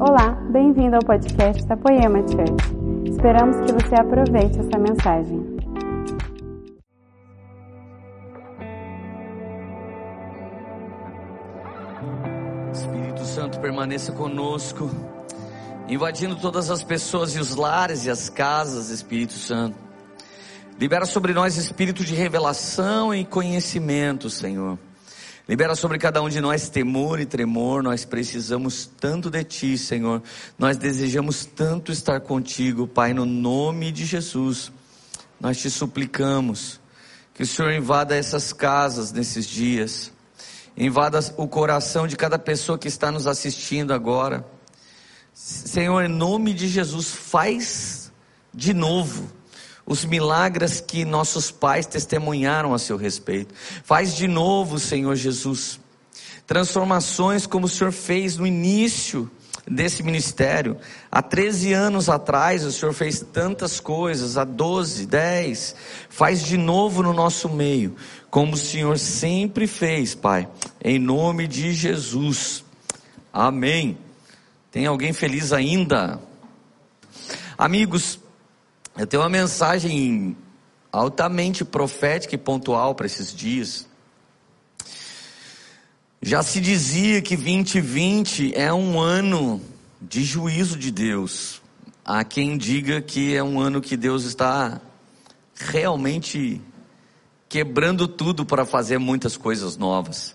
Olá, bem-vindo ao podcast da Poema Church. Esperamos que você aproveite essa mensagem. Espírito Santo permaneça conosco, invadindo todas as pessoas e os lares e as casas, Espírito Santo. Libera sobre nós espírito de revelação e conhecimento, Senhor. Libera sobre cada um de nós temor e tremor. Nós precisamos tanto de Ti, Senhor. Nós desejamos tanto estar contigo, Pai, no nome de Jesus. Nós te suplicamos que o Senhor invada essas casas nesses dias. Invada o coração de cada pessoa que está nos assistindo agora. Senhor, em nome de Jesus, faz de novo os milagres que nossos pais testemunharam a seu respeito. Faz de novo, Senhor Jesus, transformações como o Senhor fez no início desse ministério. Há 13 anos atrás o Senhor fez tantas coisas, há 12, 10. Faz de novo no nosso meio, como o Senhor sempre fez, Pai, em nome de Jesus. Amém. Tem alguém feliz ainda? Amigos, eu tenho uma mensagem altamente profética e pontual para esses dias. Já se dizia que 2020 é um ano de juízo de Deus. Há quem diga que é um ano que Deus está realmente quebrando tudo para fazer muitas coisas novas.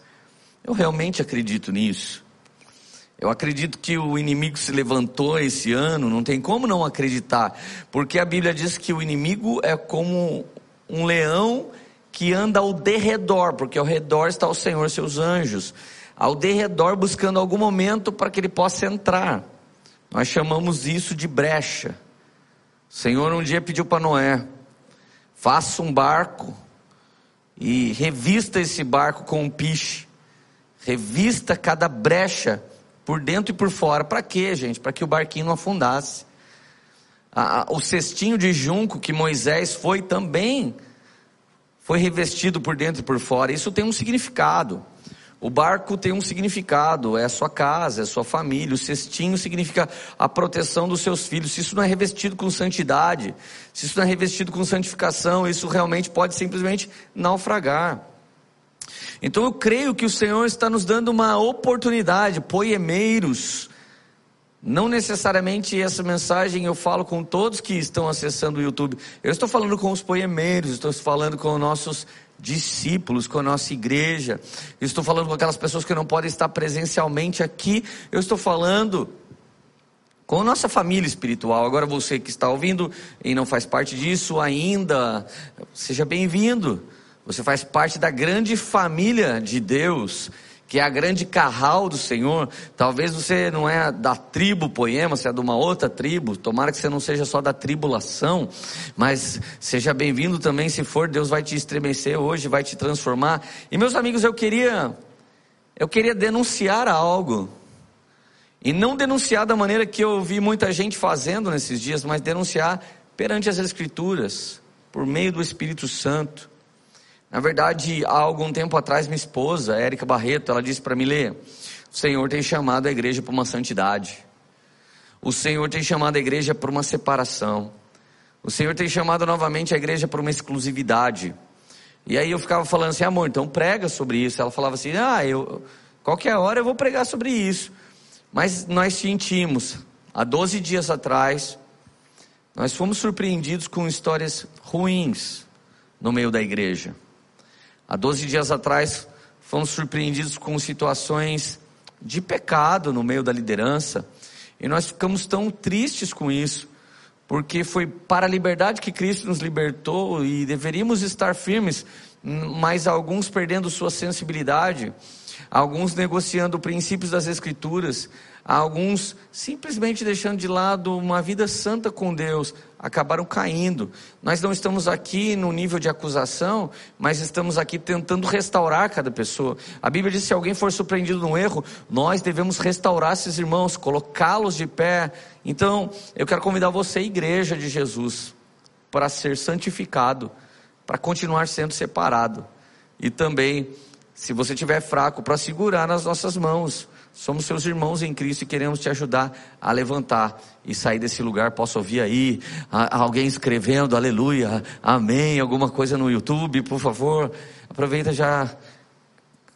Eu realmente acredito nisso. Eu acredito que o inimigo se levantou esse ano, não tem como não acreditar, porque a Bíblia diz que o inimigo é como um leão que anda ao derredor, porque ao redor está o Senhor, seus anjos, ao derredor buscando algum momento para que ele possa entrar. Nós chamamos isso de brecha. O Senhor um dia pediu para Noé: faça um barco e revista esse barco com um piche, revista cada brecha por dentro e por fora. Para quê, gente? Para que o barquinho não afundasse. o cestinho de junco que Moisés foi também foi revestido por dentro e por fora. Isso tem um significado. O barco tem um significado, é a sua casa, é a sua família. O cestinho significa a proteção dos seus filhos. Se isso não é revestido com santidade, se isso não é revestido com santificação, isso realmente pode simplesmente naufragar. Então eu creio que o Senhor está nos dando uma oportunidade, poemeiros. Não necessariamente essa mensagem eu falo com todos que estão acessando o YouTube. Eu estou falando com os poemeiros, estou falando com nossos discípulos, com a nossa igreja. Eu estou falando com aquelas pessoas que não podem estar presencialmente aqui. Eu estou falando com a nossa família espiritual. Agora você que está ouvindo e não faz parte disso ainda, seja bem-vindo. Você faz parte da grande família de Deus, que é a grande carral do Senhor. Talvez você não é da tribo poema, você é de uma outra tribo. Tomara que você não seja só da tribulação, mas seja bem-vindo também. Se for, Deus vai te estremecer hoje, vai te transformar. E meus amigos, eu queria, eu queria denunciar algo. E não denunciar da maneira que eu vi muita gente fazendo nesses dias, mas denunciar perante as Escrituras, por meio do Espírito Santo. Na verdade, há algum tempo atrás, minha esposa, Érica Barreto, ela disse para mim, Lê, o Senhor tem chamado a igreja para uma santidade. O Senhor tem chamado a igreja para uma separação. O Senhor tem chamado novamente a igreja para uma exclusividade. E aí eu ficava falando assim, amor, então prega sobre isso. Ela falava assim, ah, eu, qualquer hora eu vou pregar sobre isso. Mas nós sentimos, há 12 dias atrás, nós fomos surpreendidos com histórias ruins no meio da igreja. Há 12 dias atrás, fomos surpreendidos com situações de pecado no meio da liderança, e nós ficamos tão tristes com isso, porque foi para a liberdade que Cristo nos libertou e deveríamos estar firmes, mas alguns perdendo sua sensibilidade, alguns negociando princípios das Escrituras, alguns simplesmente deixando de lado uma vida santa com Deus, acabaram caindo. Nós não estamos aqui no nível de acusação, mas estamos aqui tentando restaurar cada pessoa. A Bíblia diz que se alguém for surpreendido num erro, nós devemos restaurar esses irmãos, colocá-los de pé. Então, eu quero convidar você, igreja de Jesus, para ser santificado, para continuar sendo separado. E também, se você estiver fraco, para segurar nas nossas mãos Somos seus irmãos em Cristo e queremos te ajudar a levantar e sair desse lugar. Posso ouvir aí alguém escrevendo aleluia, amém, alguma coisa no YouTube, por favor. Aproveita já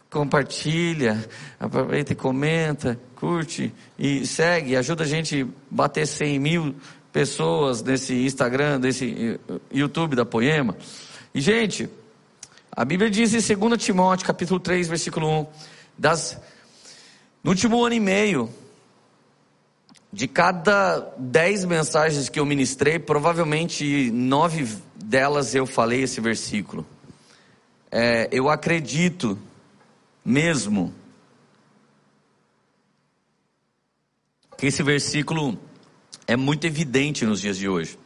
compartilha, aproveita e comenta, curte e segue, ajuda a gente a bater 100 mil pessoas nesse Instagram, nesse YouTube da Poema. E gente, a Bíblia diz em 2 Timóteo capítulo 3, versículo 1, das no último ano e meio, de cada dez mensagens que eu ministrei, provavelmente nove delas eu falei esse versículo. É, eu acredito mesmo que esse versículo é muito evidente nos dias de hoje.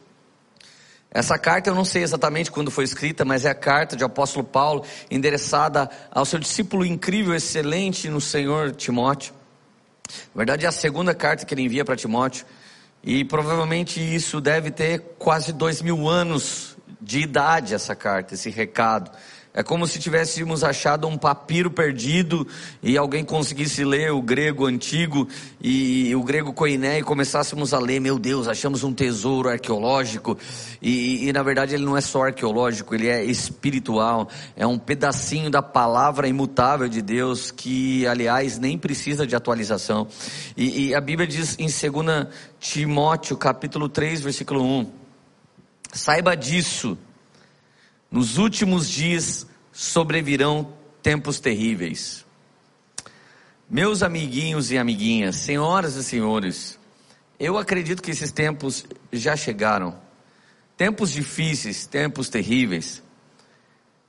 Essa carta eu não sei exatamente quando foi escrita, mas é a carta de apóstolo Paulo endereçada ao seu discípulo incrível, excelente no Senhor Timóteo. Na verdade é a segunda carta que ele envia para Timóteo. E provavelmente isso deve ter quase dois mil anos de idade essa carta, esse recado. É como se tivéssemos achado um papiro perdido e alguém conseguisse ler o grego antigo e o grego koiné e começássemos a ler, meu Deus, achamos um tesouro arqueológico e, e na verdade ele não é só arqueológico, ele é espiritual, é um pedacinho da palavra imutável de Deus que, aliás, nem precisa de atualização. E, e a Bíblia diz em 2 Timóteo capítulo 3, versículo 1, saiba disso, nos últimos dias sobrevirão tempos terríveis. Meus amiguinhos e amiguinhas, senhoras e senhores, eu acredito que esses tempos já chegaram. Tempos difíceis, tempos terríveis.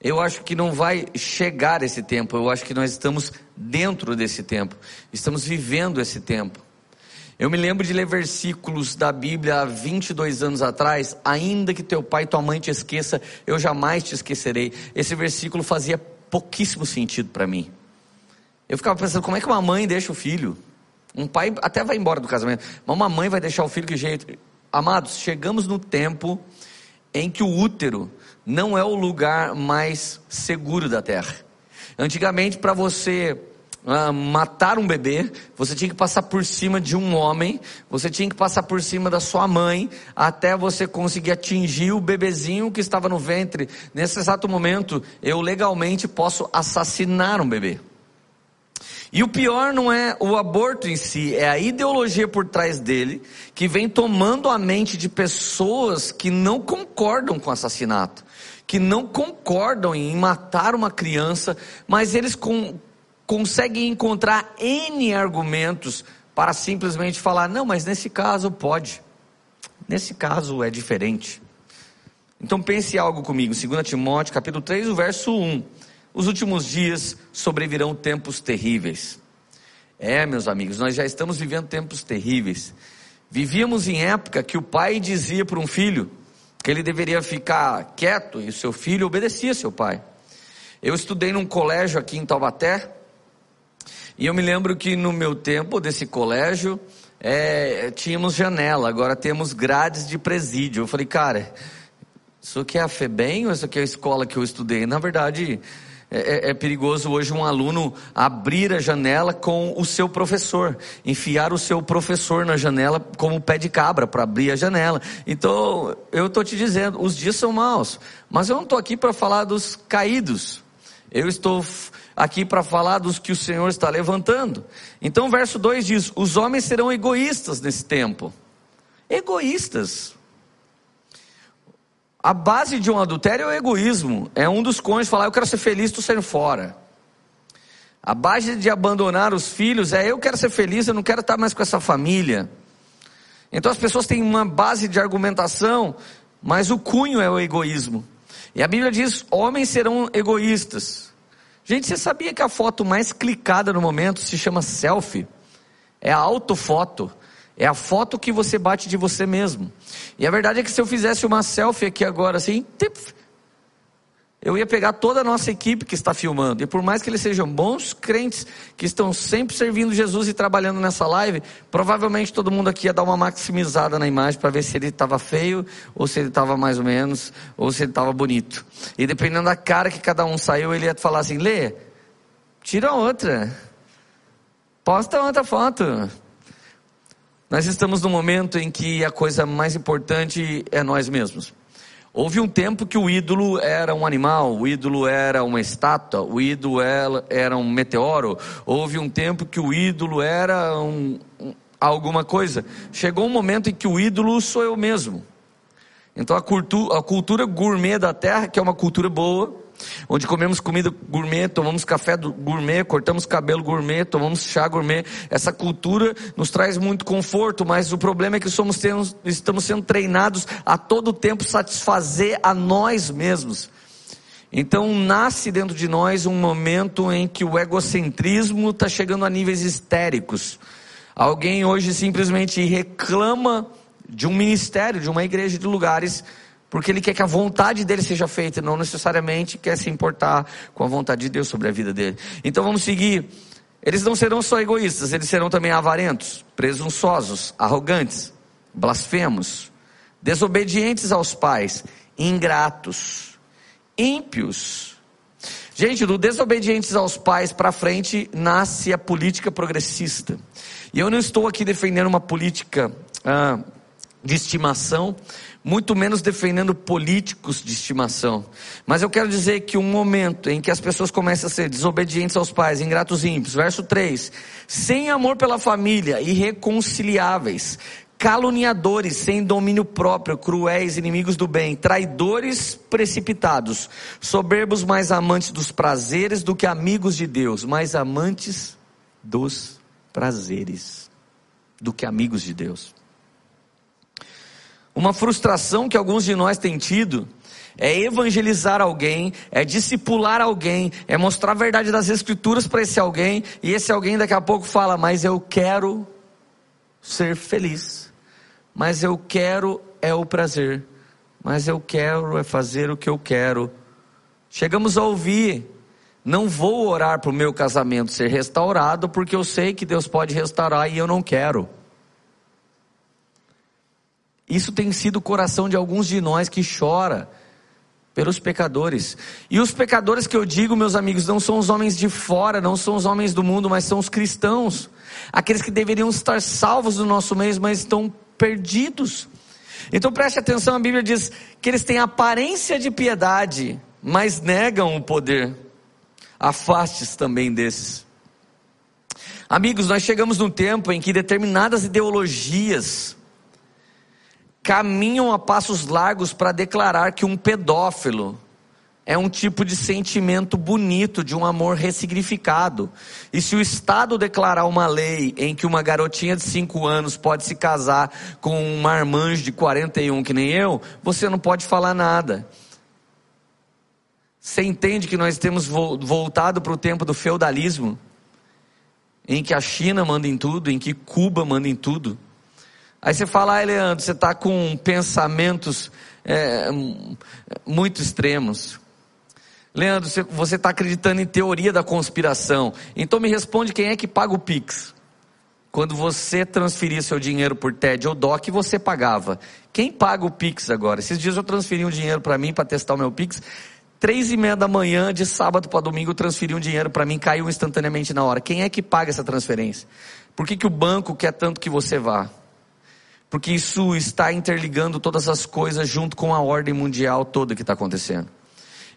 Eu acho que não vai chegar esse tempo, eu acho que nós estamos dentro desse tempo, estamos vivendo esse tempo. Eu me lembro de ler versículos da Bíblia há 22 anos atrás, ainda que teu pai e tua mãe te esqueça, eu jamais te esquecerei. Esse versículo fazia pouquíssimo sentido para mim. Eu ficava pensando, como é que uma mãe deixa o filho? Um pai até vai embora do casamento, mas uma mãe vai deixar o filho que jeito? Amados, chegamos no tempo em que o útero não é o lugar mais seguro da terra. Antigamente, para você Uh, matar um bebê, você tinha que passar por cima de um homem, você tinha que passar por cima da sua mãe, até você conseguir atingir o bebezinho que estava no ventre. Nesse exato momento, eu legalmente posso assassinar um bebê. E o pior não é o aborto em si, é a ideologia por trás dele, que vem tomando a mente de pessoas que não concordam com o assassinato, que não concordam em matar uma criança, mas eles com conseguem encontrar N argumentos para simplesmente falar: não, mas nesse caso pode, nesse caso é diferente. Então pense algo comigo, 2 Timóteo capítulo 3, o verso 1. Os últimos dias sobrevirão tempos terríveis. É, meus amigos, nós já estamos vivendo tempos terríveis. Vivíamos em época que o pai dizia para um filho que ele deveria ficar quieto e o seu filho obedecia seu pai. Eu estudei num colégio aqui em Taubaté, e eu me lembro que no meu tempo desse colégio, é, tínhamos janela, agora temos grades de presídio. Eu falei, cara, isso aqui é a FEBEM ou isso aqui é a escola que eu estudei? Na verdade, é, é, é, perigoso hoje um aluno abrir a janela com o seu professor, enfiar o seu professor na janela como pé de cabra para abrir a janela. Então, eu estou te dizendo, os dias são maus, mas eu não estou aqui para falar dos caídos. Eu estou aqui para falar dos que o Senhor está levantando. Então, verso 2 diz: Os homens serão egoístas nesse tempo. Egoístas. A base de um adultério é o egoísmo. É um dos cônjuges falar: Eu quero ser feliz, estou saindo fora. A base de abandonar os filhos é: Eu quero ser feliz, eu não quero estar mais com essa família. Então as pessoas têm uma base de argumentação, mas o cunho é o egoísmo. E a Bíblia diz: Homens serão egoístas. Gente, você sabia que a foto mais clicada no momento se chama selfie? É a autofoto. É a foto que você bate de você mesmo. E a verdade é que se eu fizesse uma selfie aqui agora, assim, eu ia pegar toda a nossa equipe que está filmando. E por mais que eles sejam bons crentes, que estão sempre servindo Jesus e trabalhando nessa live, provavelmente todo mundo aqui ia dar uma maximizada na imagem para ver se ele estava feio, ou se ele estava mais ou menos, ou se ele estava bonito. E dependendo da cara que cada um saiu, ele ia falar assim: Lê, tira outra. Posta outra foto. Nós estamos num momento em que a coisa mais importante é nós mesmos. Houve um tempo que o ídolo era um animal, o ídolo era uma estátua, o ídolo era um meteoro. Houve um tempo que o ídolo era um, um, alguma coisa. Chegou um momento em que o ídolo sou eu mesmo. Então a cultura, a cultura gourmet da terra, que é uma cultura boa, onde comemos comida gourmet, tomamos café gourmet, cortamos cabelo gourmet, tomamos chá gourmet. Essa cultura nos traz muito conforto, mas o problema é que somos estamos sendo treinados a todo tempo satisfazer a nós mesmos. Então nasce dentro de nós um momento em que o egocentrismo está chegando a níveis histéricos. Alguém hoje simplesmente reclama de um ministério, de uma igreja, de lugares porque ele quer que a vontade dele seja feita, não necessariamente quer se importar com a vontade de Deus sobre a vida dele. Então vamos seguir. Eles não serão só egoístas, eles serão também avarentos, presunçosos, arrogantes, blasfemos, desobedientes aos pais, ingratos, ímpios. Gente, do desobedientes aos pais para frente nasce a política progressista. E eu não estou aqui defendendo uma política ah, de estimação, muito menos defendendo políticos de estimação. Mas eu quero dizer que um momento em que as pessoas começam a ser desobedientes aos pais, ingratos e ímpios, verso 3, sem amor pela família, irreconciliáveis, caluniadores, sem domínio próprio, cruéis, inimigos do bem, traidores precipitados, soberbos mais amantes dos prazeres do que amigos de Deus, mais amantes dos prazeres do que amigos de Deus. Uma frustração que alguns de nós têm tido é evangelizar alguém, é discipular alguém, é mostrar a verdade das escrituras para esse alguém, e esse alguém daqui a pouco fala: Mas eu quero ser feliz, mas eu quero é o prazer, mas eu quero é fazer o que eu quero. Chegamos a ouvir: Não vou orar para o meu casamento ser restaurado, porque eu sei que Deus pode restaurar e eu não quero. Isso tem sido o coração de alguns de nós que chora pelos pecadores. E os pecadores que eu digo, meus amigos, não são os homens de fora, não são os homens do mundo, mas são os cristãos. Aqueles que deveriam estar salvos do nosso meio, mas estão perdidos. Então preste atenção, a Bíblia diz que eles têm aparência de piedade, mas negam o poder. Afastes também desses. Amigos, nós chegamos num tempo em que determinadas ideologias, caminham a passos largos para declarar que um pedófilo é um tipo de sentimento bonito, de um amor ressignificado. E se o Estado declarar uma lei em que uma garotinha de 5 anos pode se casar com um marmanjo de 41 que nem eu, você não pode falar nada. Você entende que nós temos voltado para o tempo do feudalismo, em que a China manda em tudo, em que Cuba manda em tudo. Aí você fala, ah, Leandro, você está com pensamentos é, muito extremos. Leandro, você está acreditando em teoria da conspiração. Então me responde quem é que paga o Pix? Quando você transferia seu dinheiro por TED ou DOC, você pagava. Quem paga o Pix agora? Esses dias eu transferi um dinheiro para mim para testar o meu Pix. Três e meia da manhã, de sábado para domingo, transferi um dinheiro para mim, caiu instantaneamente na hora. Quem é que paga essa transferência? Por que, que o banco quer tanto que você vá? Porque isso está interligando todas as coisas junto com a ordem mundial toda que está acontecendo.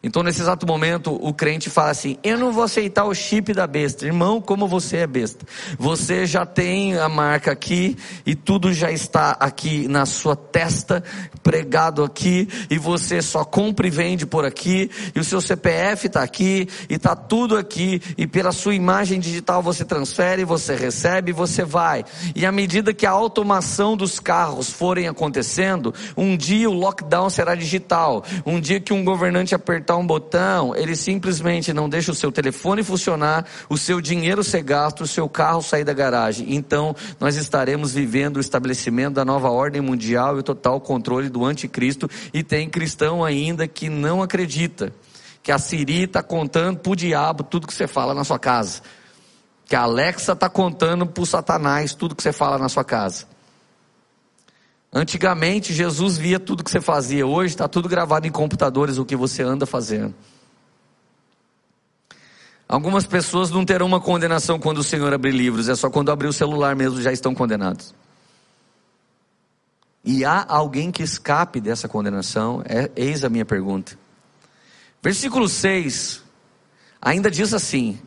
Então, nesse exato momento, o crente fala assim: Eu não vou aceitar o chip da besta. Irmão, como você é besta. Você já tem a marca aqui e tudo já está aqui na sua testa, pregado aqui, e você só compra e vende por aqui, e o seu CPF está aqui, e está tudo aqui, e pela sua imagem digital você transfere, você recebe, você vai. E à medida que a automação dos carros forem acontecendo, um dia o lockdown será digital. Um dia que um governante apertar apertar um botão, ele simplesmente não deixa o seu telefone funcionar, o seu dinheiro ser gasto, o seu carro sair da garagem. Então, nós estaremos vivendo o estabelecimento da nova ordem mundial e o total controle do anticristo. E tem cristão ainda que não acredita que a Siri está contando para o diabo tudo que você fala na sua casa. Que a Alexa está contando para o Satanás tudo que você fala na sua casa. Antigamente Jesus via tudo que você fazia, hoje está tudo gravado em computadores o que você anda fazendo. Algumas pessoas não terão uma condenação quando o Senhor abrir livros, é só quando abrir o celular mesmo já estão condenados. E há alguém que escape dessa condenação? É, eis a minha pergunta. Versículo 6 ainda diz assim: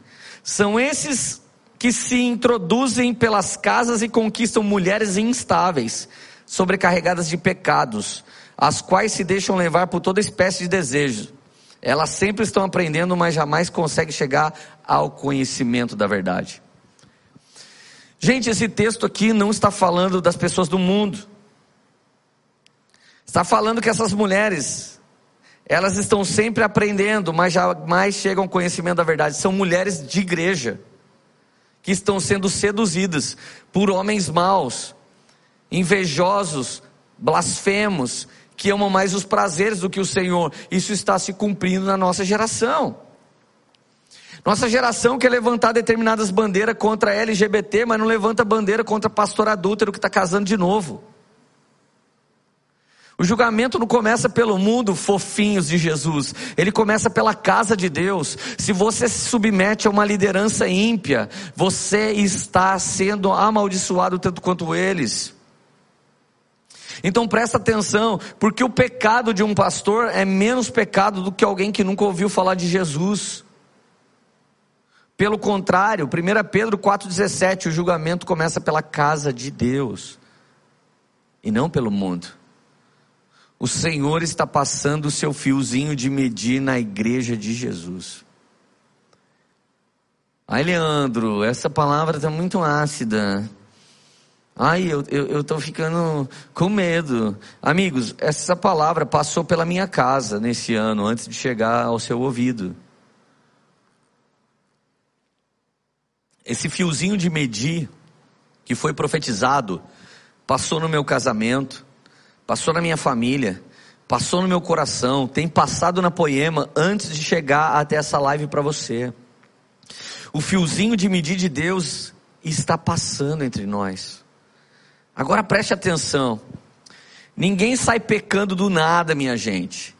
São esses que se introduzem pelas casas e conquistam mulheres instáveis, sobrecarregadas de pecados, as quais se deixam levar por toda espécie de desejo. Elas sempre estão aprendendo, mas jamais conseguem chegar ao conhecimento da verdade. Gente, esse texto aqui não está falando das pessoas do mundo. Está falando que essas mulheres, elas estão sempre aprendendo, mas jamais chegam ao conhecimento da verdade. São mulheres de igreja que estão sendo seduzidas por homens maus, invejosos, blasfemos, que amam mais os prazeres do que o Senhor. Isso está se cumprindo na nossa geração. Nossa geração quer levantar determinadas bandeiras contra LGBT, mas não levanta bandeira contra pastor adúltero que está casando de novo. O julgamento não começa pelo mundo fofinhos de Jesus, ele começa pela casa de Deus. Se você se submete a uma liderança ímpia, você está sendo amaldiçoado tanto quanto eles. Então presta atenção, porque o pecado de um pastor é menos pecado do que alguém que nunca ouviu falar de Jesus. Pelo contrário, 1 Pedro 4,17, o julgamento começa pela casa de Deus e não pelo mundo. O Senhor está passando o seu fiozinho de medir na igreja de Jesus. Ai, Leandro, essa palavra está muito ácida. Ai, eu estou ficando com medo. Amigos, essa palavra passou pela minha casa nesse ano, antes de chegar ao seu ouvido. Esse fiozinho de medir, que foi profetizado, passou no meu casamento, passou na minha família, passou no meu coração, tem passado na poema antes de chegar até essa live para você. O fiozinho de medir de Deus está passando entre nós. Agora preste atenção. Ninguém sai pecando do nada, minha gente.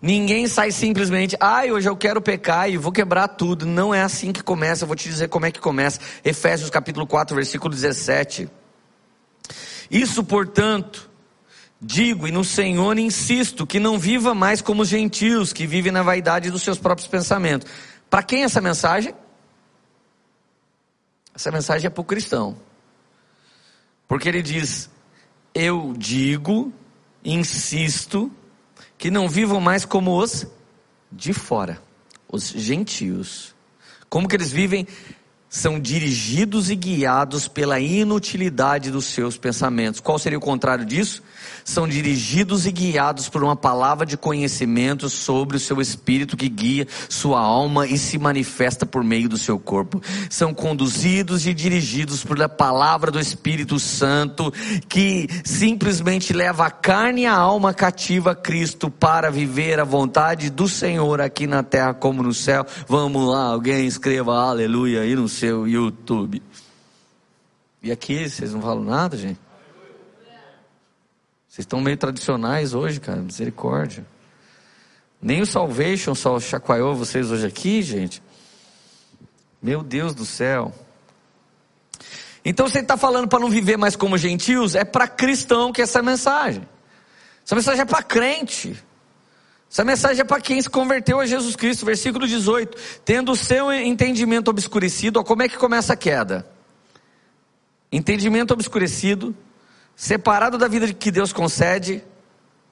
Ninguém sai simplesmente, ai, ah, hoje eu quero pecar e vou quebrar tudo. Não é assim que começa. Eu vou te dizer como é que começa. Efésios capítulo 4, versículo 17. Isso, portanto, Digo e no Senhor insisto que não viva mais como os gentios que vivem na vaidade dos seus próprios pensamentos. Para quem é essa mensagem? Essa mensagem é para o cristão. Porque ele diz: Eu digo, insisto, que não vivam mais como os de fora, os gentios. Como que eles vivem? São dirigidos e guiados pela inutilidade dos seus pensamentos. Qual seria o contrário disso? São dirigidos e guiados por uma palavra de conhecimento sobre o seu espírito que guia sua alma e se manifesta por meio do seu corpo. São conduzidos e dirigidos por a palavra do Espírito Santo que simplesmente leva a carne e a alma cativa a Cristo para viver a vontade do Senhor aqui na terra como no céu. Vamos lá, alguém escreva aleluia aí no seu YouTube. E aqui vocês não falam nada, gente? Vocês estão meio tradicionais hoje, cara, misericórdia. Nem o Salvation só chacoalhou vocês hoje aqui, gente. Meu Deus do céu. Então você está falando para não viver mais como gentios? É para cristão que é essa mensagem. Essa mensagem é para crente. Essa mensagem é para quem se converteu a Jesus Cristo. Versículo 18. Tendo o seu entendimento obscurecido, ó, como é que começa a queda? Entendimento obscurecido, separado da vida que Deus concede,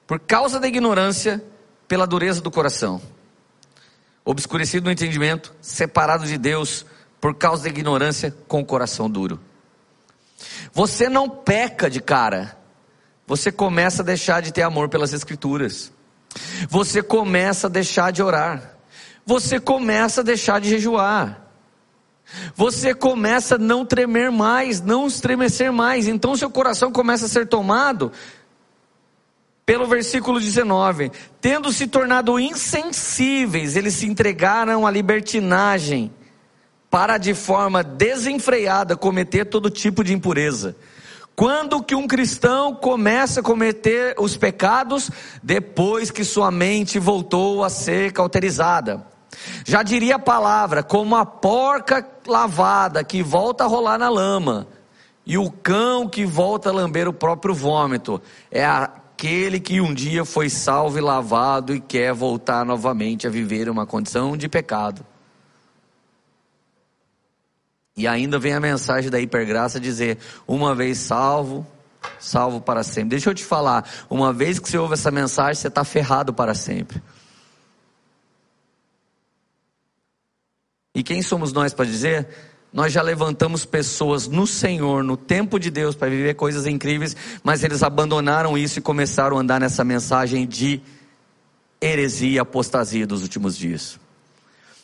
por causa da ignorância, pela dureza do coração. Obscurecido no entendimento, separado de Deus, por causa da ignorância, com o coração duro. Você não peca de cara, você começa a deixar de ter amor pelas Escrituras, você começa a deixar de orar, você começa a deixar de jejuar, você começa a não tremer mais, não estremecer mais. Então seu coração começa a ser tomado pelo versículo 19: tendo se tornado insensíveis, eles se entregaram à libertinagem, para de forma desenfreada cometer todo tipo de impureza. Quando que um cristão começa a cometer os pecados? Depois que sua mente voltou a ser cauterizada. Já diria a palavra, como a porca lavada que volta a rolar na lama, e o cão que volta a lamber o próprio vômito, é aquele que um dia foi salvo e lavado e quer voltar novamente a viver uma condição de pecado. E ainda vem a mensagem da hipergraça dizer: uma vez salvo, salvo para sempre. Deixa eu te falar, uma vez que você ouve essa mensagem, você está ferrado para sempre. E quem somos nós para dizer? Nós já levantamos pessoas no Senhor, no tempo de Deus, para viver coisas incríveis, mas eles abandonaram isso e começaram a andar nessa mensagem de heresia e apostasia dos últimos dias.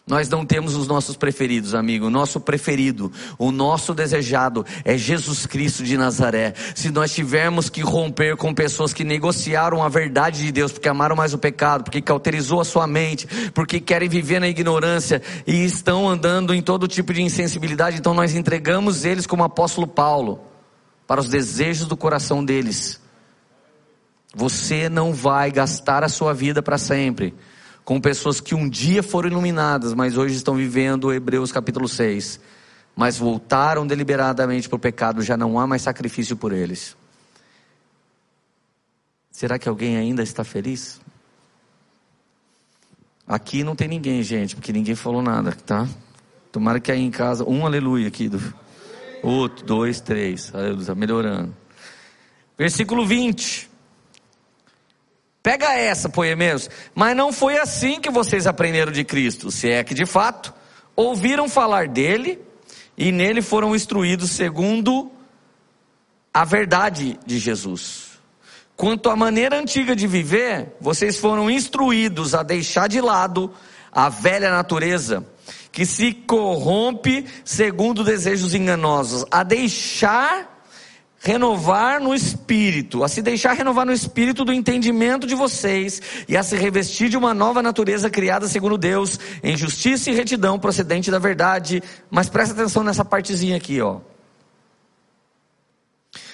Nós não temos os nossos preferidos, amigo. O nosso preferido, o nosso desejado é Jesus Cristo de Nazaré. Se nós tivermos que romper com pessoas que negociaram a verdade de Deus, porque amaram mais o pecado, porque cauterizou a sua mente, porque querem viver na ignorância e estão andando em todo tipo de insensibilidade, então nós entregamos eles como apóstolo Paulo para os desejos do coração deles. Você não vai gastar a sua vida para sempre com pessoas que um dia foram iluminadas, mas hoje estão vivendo Hebreus capítulo 6, mas voltaram deliberadamente para o pecado, já não há mais sacrifício por eles. Será que alguém ainda está feliz? Aqui não tem ninguém, gente, porque ninguém falou nada, tá? Tomara que aí em casa, um aleluia aqui, do, outro, dois, três, aleluia, melhorando. Versículo 20. Pega essa, poemeiros. Mas não foi assim que vocês aprenderam de Cristo, se é que de fato ouviram falar dele e nele foram instruídos segundo a verdade de Jesus. Quanto à maneira antiga de viver, vocês foram instruídos a deixar de lado a velha natureza, que se corrompe segundo desejos enganosos, a deixar renovar no espírito, a se deixar renovar no espírito do entendimento de vocês e a se revestir de uma nova natureza criada segundo Deus, em justiça e retidão procedente da verdade. Mas presta atenção nessa partezinha aqui, ó.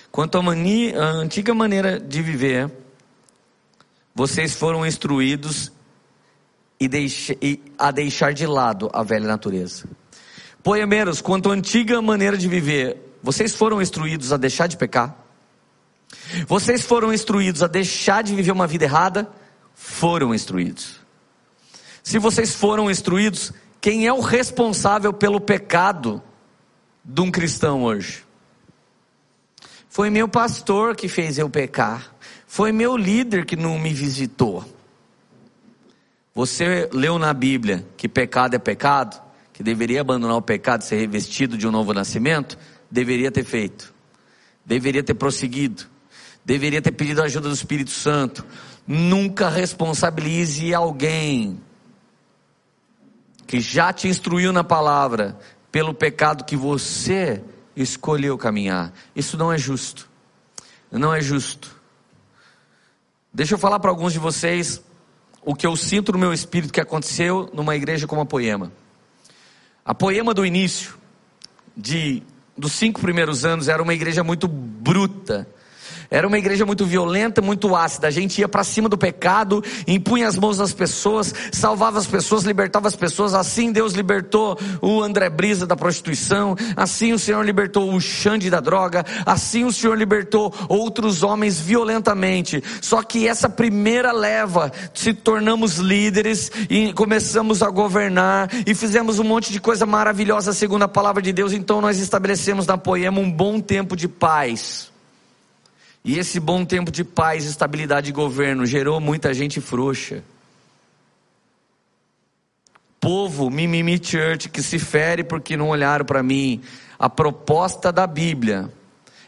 Quanto à, antiga maneira de viver, vocês foram instruídos e, deixe, e a deixar de lado a velha natureza. Poemeiros, quanto à antiga maneira de viver, vocês foram instruídos a deixar de pecar? Vocês foram instruídos a deixar de viver uma vida errada? Foram instruídos. Se vocês foram instruídos, quem é o responsável pelo pecado de um cristão hoje? Foi meu pastor que fez eu pecar. Foi meu líder que não me visitou. Você leu na Bíblia que pecado é pecado? Que deveria abandonar o pecado e ser revestido de um novo nascimento? Deveria ter feito, deveria ter prosseguido, deveria ter pedido a ajuda do Espírito Santo. Nunca responsabilize alguém que já te instruiu na palavra pelo pecado que você escolheu caminhar. Isso não é justo. Não é justo. Deixa eu falar para alguns de vocês o que eu sinto no meu espírito que aconteceu numa igreja como a Poema. A Poema do início, de dos cinco primeiros anos era uma igreja muito bruta, era uma igreja muito violenta, muito ácida. A gente ia para cima do pecado, impunha as mãos das pessoas, salvava as pessoas, libertava as pessoas. Assim Deus libertou o André Brisa da prostituição. Assim o Senhor libertou o Xande da droga. Assim o Senhor libertou outros homens violentamente. Só que essa primeira leva, se tornamos líderes e começamos a governar e fizemos um monte de coisa maravilhosa segundo a palavra de Deus. Então nós estabelecemos na Poema um bom tempo de paz e esse bom tempo de paz, estabilidade e governo gerou muita gente frouxa. Povo mimimi church que se fere porque não olharam para mim. A proposta da Bíblia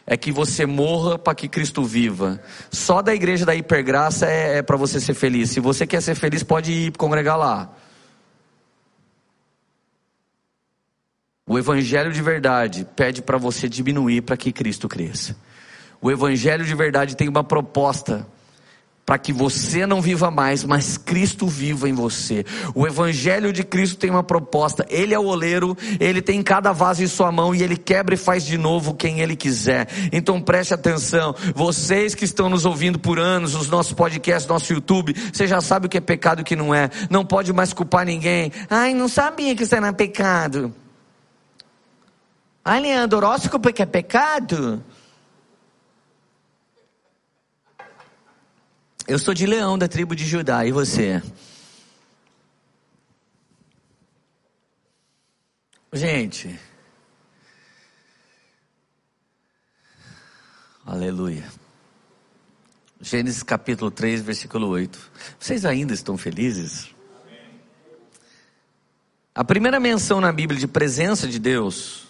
é que você morra para que Cristo viva. Só da igreja da hipergraça é, é para você ser feliz. Se você quer ser feliz, pode ir congregar lá. O evangelho de verdade pede para você diminuir para que Cristo cresça. O Evangelho de verdade tem uma proposta para que você não viva mais, mas Cristo viva em você. O Evangelho de Cristo tem uma proposta: Ele é o oleiro, Ele tem cada vaso em sua mão e Ele quebra e faz de novo quem Ele quiser. Então preste atenção, vocês que estão nos ouvindo por anos, os nossos podcasts, nosso YouTube, você já sabe o que é pecado e o que não é. Não pode mais culpar ninguém. Ai, não sabia que isso era pecado. Ai, Leandro, horóscopo que é pecado? Eu sou de Leão, da tribo de Judá, e você? Gente, aleluia. Gênesis capítulo 3, versículo 8. Vocês ainda estão felizes? A primeira menção na Bíblia de presença de Deus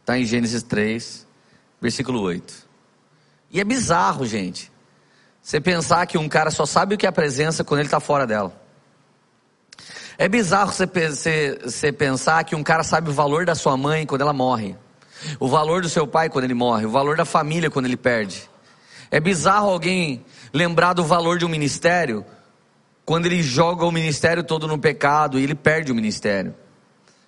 está em Gênesis 3, versículo 8. E é bizarro, gente. Você pensar que um cara só sabe o que é a presença quando ele está fora dela. É bizarro você, você, você pensar que um cara sabe o valor da sua mãe quando ela morre, o valor do seu pai quando ele morre, o valor da família quando ele perde. É bizarro alguém lembrar do valor de um ministério quando ele joga o ministério todo no pecado e ele perde o ministério.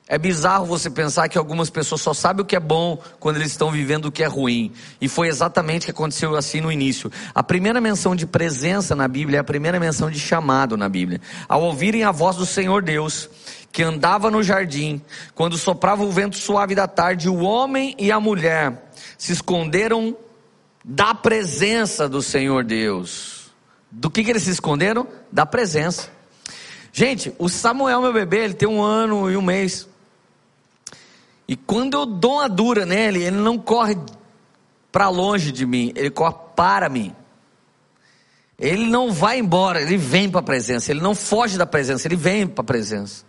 É bizarro você pensar que algumas pessoas só sabem o que é bom quando eles estão vivendo o que é ruim. E foi exatamente o que aconteceu assim no início. A primeira menção de presença na Bíblia é a primeira menção de chamado na Bíblia. Ao ouvirem a voz do Senhor Deus, que andava no jardim, quando soprava o vento suave da tarde, o homem e a mulher se esconderam da presença do Senhor Deus. Do que, que eles se esconderam? Da presença. Gente, o Samuel, meu bebê, ele tem um ano e um mês. E quando eu dou uma dura nele, ele não corre para longe de mim, ele corre para mim. Ele não vai embora, ele vem para a presença. Ele não foge da presença, ele vem para a presença.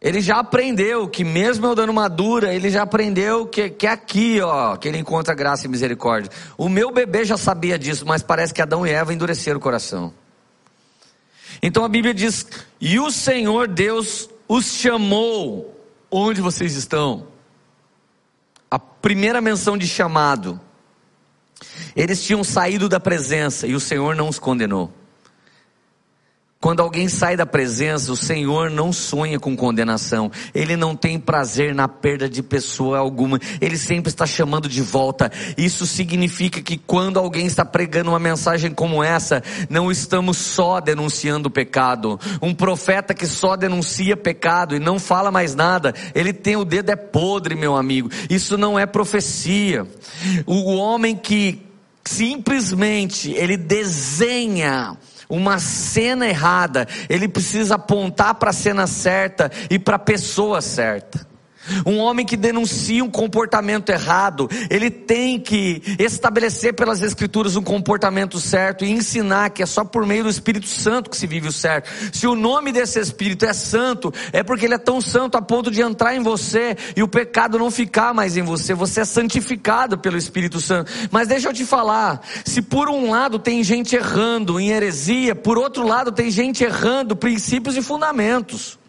Ele já aprendeu que mesmo eu dando uma dura, ele já aprendeu que, que é aqui, ó, que ele encontra graça e misericórdia. O meu bebê já sabia disso, mas parece que Adão e Eva endureceram o coração. Então a Bíblia diz: "E o Senhor Deus os chamou Onde vocês estão? A primeira menção de chamado. Eles tinham saído da presença e o Senhor não os condenou. Quando alguém sai da presença, o Senhor não sonha com condenação, Ele não tem prazer na perda de pessoa alguma, Ele sempre está chamando de volta. Isso significa que quando alguém está pregando uma mensagem como essa, não estamos só denunciando o pecado. Um profeta que só denuncia pecado e não fala mais nada, ele tem o dedo é podre, meu amigo. Isso não é profecia. O homem que simplesmente ele desenha uma cena errada, ele precisa apontar para a cena certa e para a pessoa certa. Um homem que denuncia um comportamento errado, ele tem que estabelecer pelas Escrituras um comportamento certo e ensinar que é só por meio do Espírito Santo que se vive o certo. Se o nome desse Espírito é santo, é porque ele é tão santo a ponto de entrar em você e o pecado não ficar mais em você. Você é santificado pelo Espírito Santo. Mas deixa eu te falar: se por um lado tem gente errando em heresia, por outro lado tem gente errando princípios e fundamentos.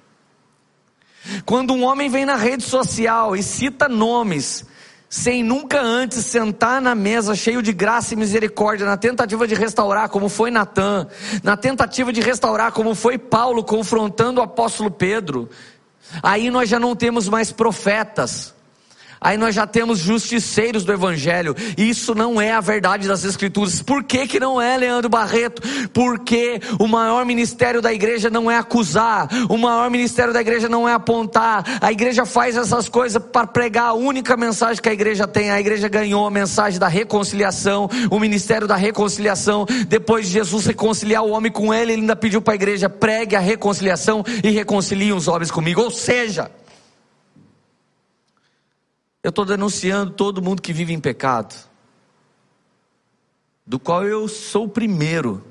Quando um homem vem na rede social e cita nomes, sem nunca antes sentar na mesa cheio de graça e misericórdia, na tentativa de restaurar, como foi Natan, na tentativa de restaurar, como foi Paulo confrontando o apóstolo Pedro, aí nós já não temos mais profetas, Aí nós já temos justiceiros do Evangelho. E isso não é a verdade das Escrituras. Por que, que não é, Leandro Barreto? Porque o maior ministério da igreja não é acusar, o maior ministério da igreja não é apontar. A igreja faz essas coisas para pregar a única mensagem que a igreja tem. A igreja ganhou a mensagem da reconciliação, o ministério da reconciliação. Depois de Jesus reconciliar o homem com ele, ele ainda pediu para a igreja: pregue a reconciliação e reconciliem os homens comigo. Ou seja, eu estou denunciando todo mundo que vive em pecado, do qual eu sou o primeiro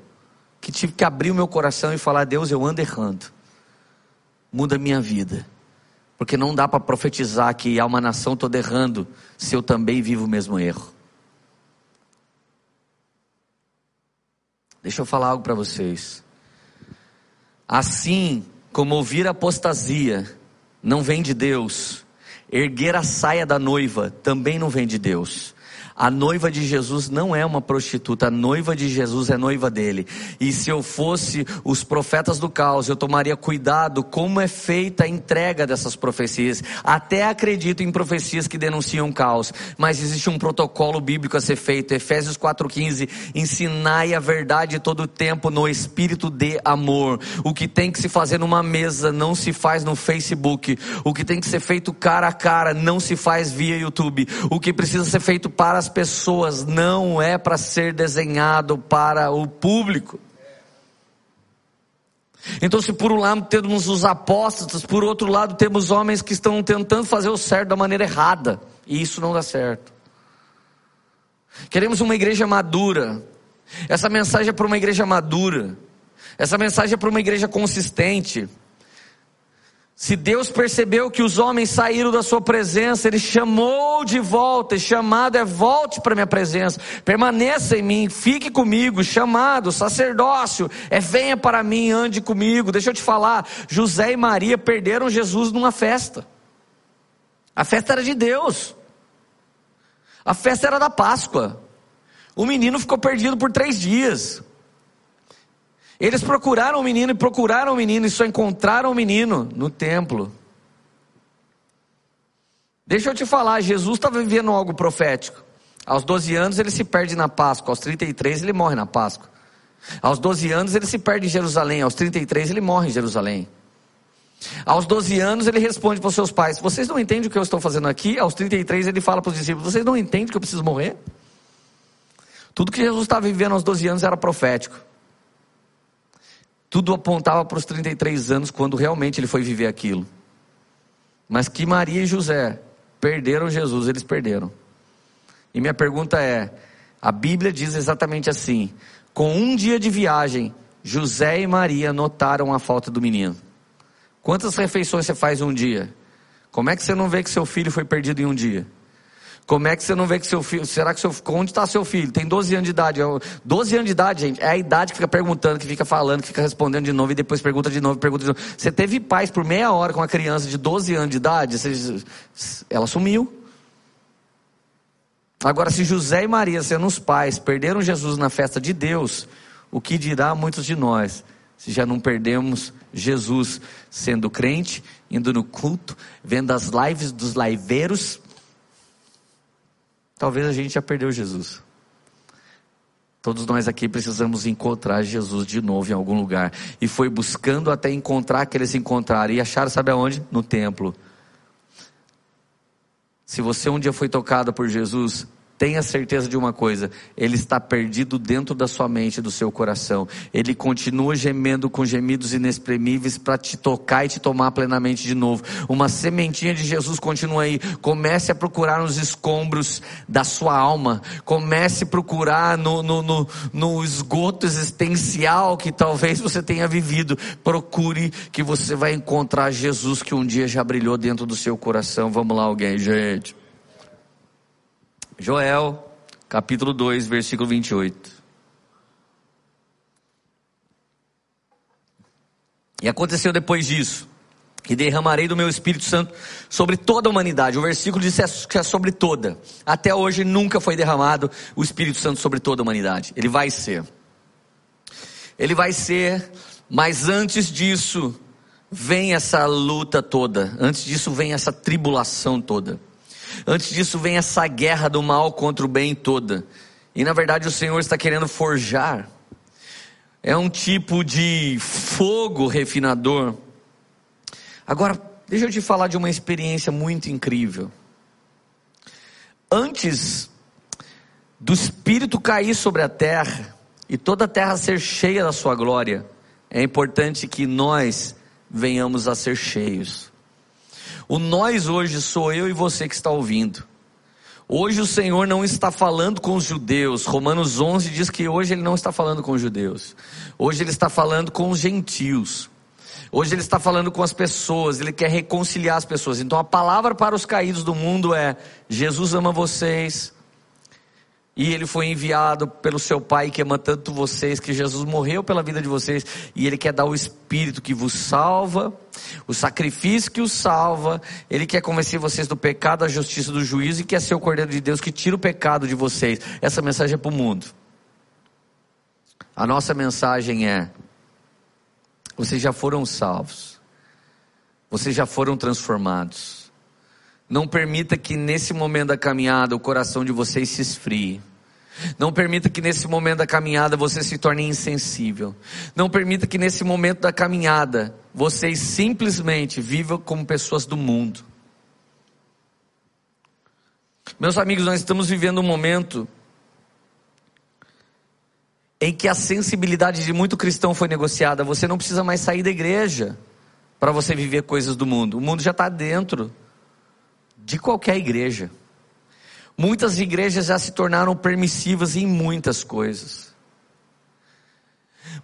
que tive que abrir o meu coração e falar: Deus, eu ando errando, muda a minha vida, porque não dá para profetizar que há uma nação toda errando se eu também vivo o mesmo erro. Deixa eu falar algo para vocês. Assim como ouvir apostasia não vem de Deus, Erguer a saia da noiva também não vem de Deus. A noiva de Jesus não é uma prostituta, a noiva de Jesus é noiva dele. E se eu fosse os profetas do caos, eu tomaria cuidado como é feita a entrega dessas profecias. Até acredito em profecias que denunciam caos, mas existe um protocolo bíblico a ser feito. Efésios 4:15, ensinai a verdade todo o tempo no espírito de amor. O que tem que se fazer numa mesa não se faz no Facebook. O que tem que ser feito cara a cara não se faz via YouTube. O que precisa ser feito para as pessoas, não é para ser desenhado para o público. Então, se por um lado temos os apóstolos, por outro lado temos homens que estão tentando fazer o certo da maneira errada, e isso não dá certo. Queremos uma igreja madura. Essa mensagem é para uma igreja madura. Essa mensagem é para uma igreja consistente. Se Deus percebeu que os homens saíram da sua presença, Ele chamou de volta, e chamado é volte para minha presença, permaneça em mim, fique comigo, chamado, sacerdócio, é venha para mim, ande comigo. Deixa eu te falar, José e Maria perderam Jesus numa festa. A festa era de Deus. A festa era da Páscoa. O menino ficou perdido por três dias. Eles procuraram o menino e procuraram o menino e só encontraram o menino no templo. Deixa eu te falar, Jesus estava vivendo algo profético. Aos 12 anos ele se perde na Páscoa, aos 33 ele morre na Páscoa. Aos 12 anos ele se perde em Jerusalém, aos 33 ele morre em Jerusalém. Aos 12 anos ele responde para os seus pais: Vocês não entendem o que eu estou fazendo aqui? Aos 33 ele fala para os discípulos: Vocês não entendem que eu preciso morrer? Tudo que Jesus estava vivendo aos 12 anos era profético. Tudo apontava para os 33 anos quando realmente ele foi viver aquilo. Mas que Maria e José perderam Jesus, eles perderam. E minha pergunta é: a Bíblia diz exatamente assim: com um dia de viagem, José e Maria notaram a falta do menino. Quantas refeições você faz um dia? Como é que você não vê que seu filho foi perdido em um dia? Como é que você não vê que seu filho. Será que seu. Onde está seu filho? Tem 12 anos de idade. 12 anos de idade, gente. É a idade que fica perguntando, que fica falando, que fica respondendo de novo e depois pergunta de novo, pergunta de novo. Você teve paz por meia hora com uma criança de 12 anos de idade? Você... Ela sumiu. Agora, se José e Maria, sendo os pais, perderam Jesus na festa de Deus, o que dirá muitos de nós, se já não perdemos Jesus sendo crente, indo no culto, vendo as lives dos laiveiros, talvez a gente já perdeu Jesus. Todos nós aqui precisamos encontrar Jesus de novo em algum lugar. E foi buscando até encontrar que eles encontraram. E acharam, sabe aonde? No templo. Se você um dia foi tocado por Jesus, Tenha certeza de uma coisa: ele está perdido dentro da sua mente, do seu coração. Ele continua gemendo com gemidos inexprimíveis para te tocar e te tomar plenamente de novo. Uma sementinha de Jesus continua aí. Comece a procurar nos escombros da sua alma. Comece a procurar no, no, no, no esgoto existencial que talvez você tenha vivido. Procure que você vai encontrar Jesus que um dia já brilhou dentro do seu coração. Vamos lá, alguém, gente. Joel, capítulo 2, versículo 28. E aconteceu depois disso, que derramarei do meu Espírito Santo sobre toda a humanidade. O versículo diz que é sobre toda. Até hoje nunca foi derramado o Espírito Santo sobre toda a humanidade. Ele vai ser. Ele vai ser, mas antes disso, vem essa luta toda. Antes disso, vem essa tribulação toda. Antes disso vem essa guerra do mal contra o bem toda. E na verdade o Senhor está querendo forjar. É um tipo de fogo refinador. Agora, deixa eu te falar de uma experiência muito incrível. Antes do Espírito cair sobre a terra e toda a terra ser cheia da sua glória, é importante que nós venhamos a ser cheios. O nós hoje sou eu e você que está ouvindo. Hoje o Senhor não está falando com os judeus. Romanos 11 diz que hoje ele não está falando com os judeus. Hoje ele está falando com os gentios. Hoje ele está falando com as pessoas, ele quer reconciliar as pessoas. Então a palavra para os caídos do mundo é: Jesus ama vocês, E ele foi enviado pelo seu Pai que ama tanto vocês, que Jesus morreu pela vida de vocês, e ele quer dar o Espírito que vos salva, o sacrifício que os salva, ele quer convencer vocês do pecado, da justiça, do juízo, e quer ser o Cordeiro de Deus que tira o pecado de vocês. Essa mensagem é para o mundo. A nossa mensagem é: vocês já foram salvos, vocês já foram transformados. Não permita que nesse momento da caminhada o coração de vocês se esfrie. Não permita que nesse momento da caminhada você se torne insensível. Não permita que nesse momento da caminhada vocês simplesmente vivam como pessoas do mundo. Meus amigos, nós estamos vivendo um momento em que a sensibilidade de muito cristão foi negociada. Você não precisa mais sair da igreja para você viver coisas do mundo. O mundo já está dentro de qualquer igreja. Muitas igrejas já se tornaram permissivas em muitas coisas.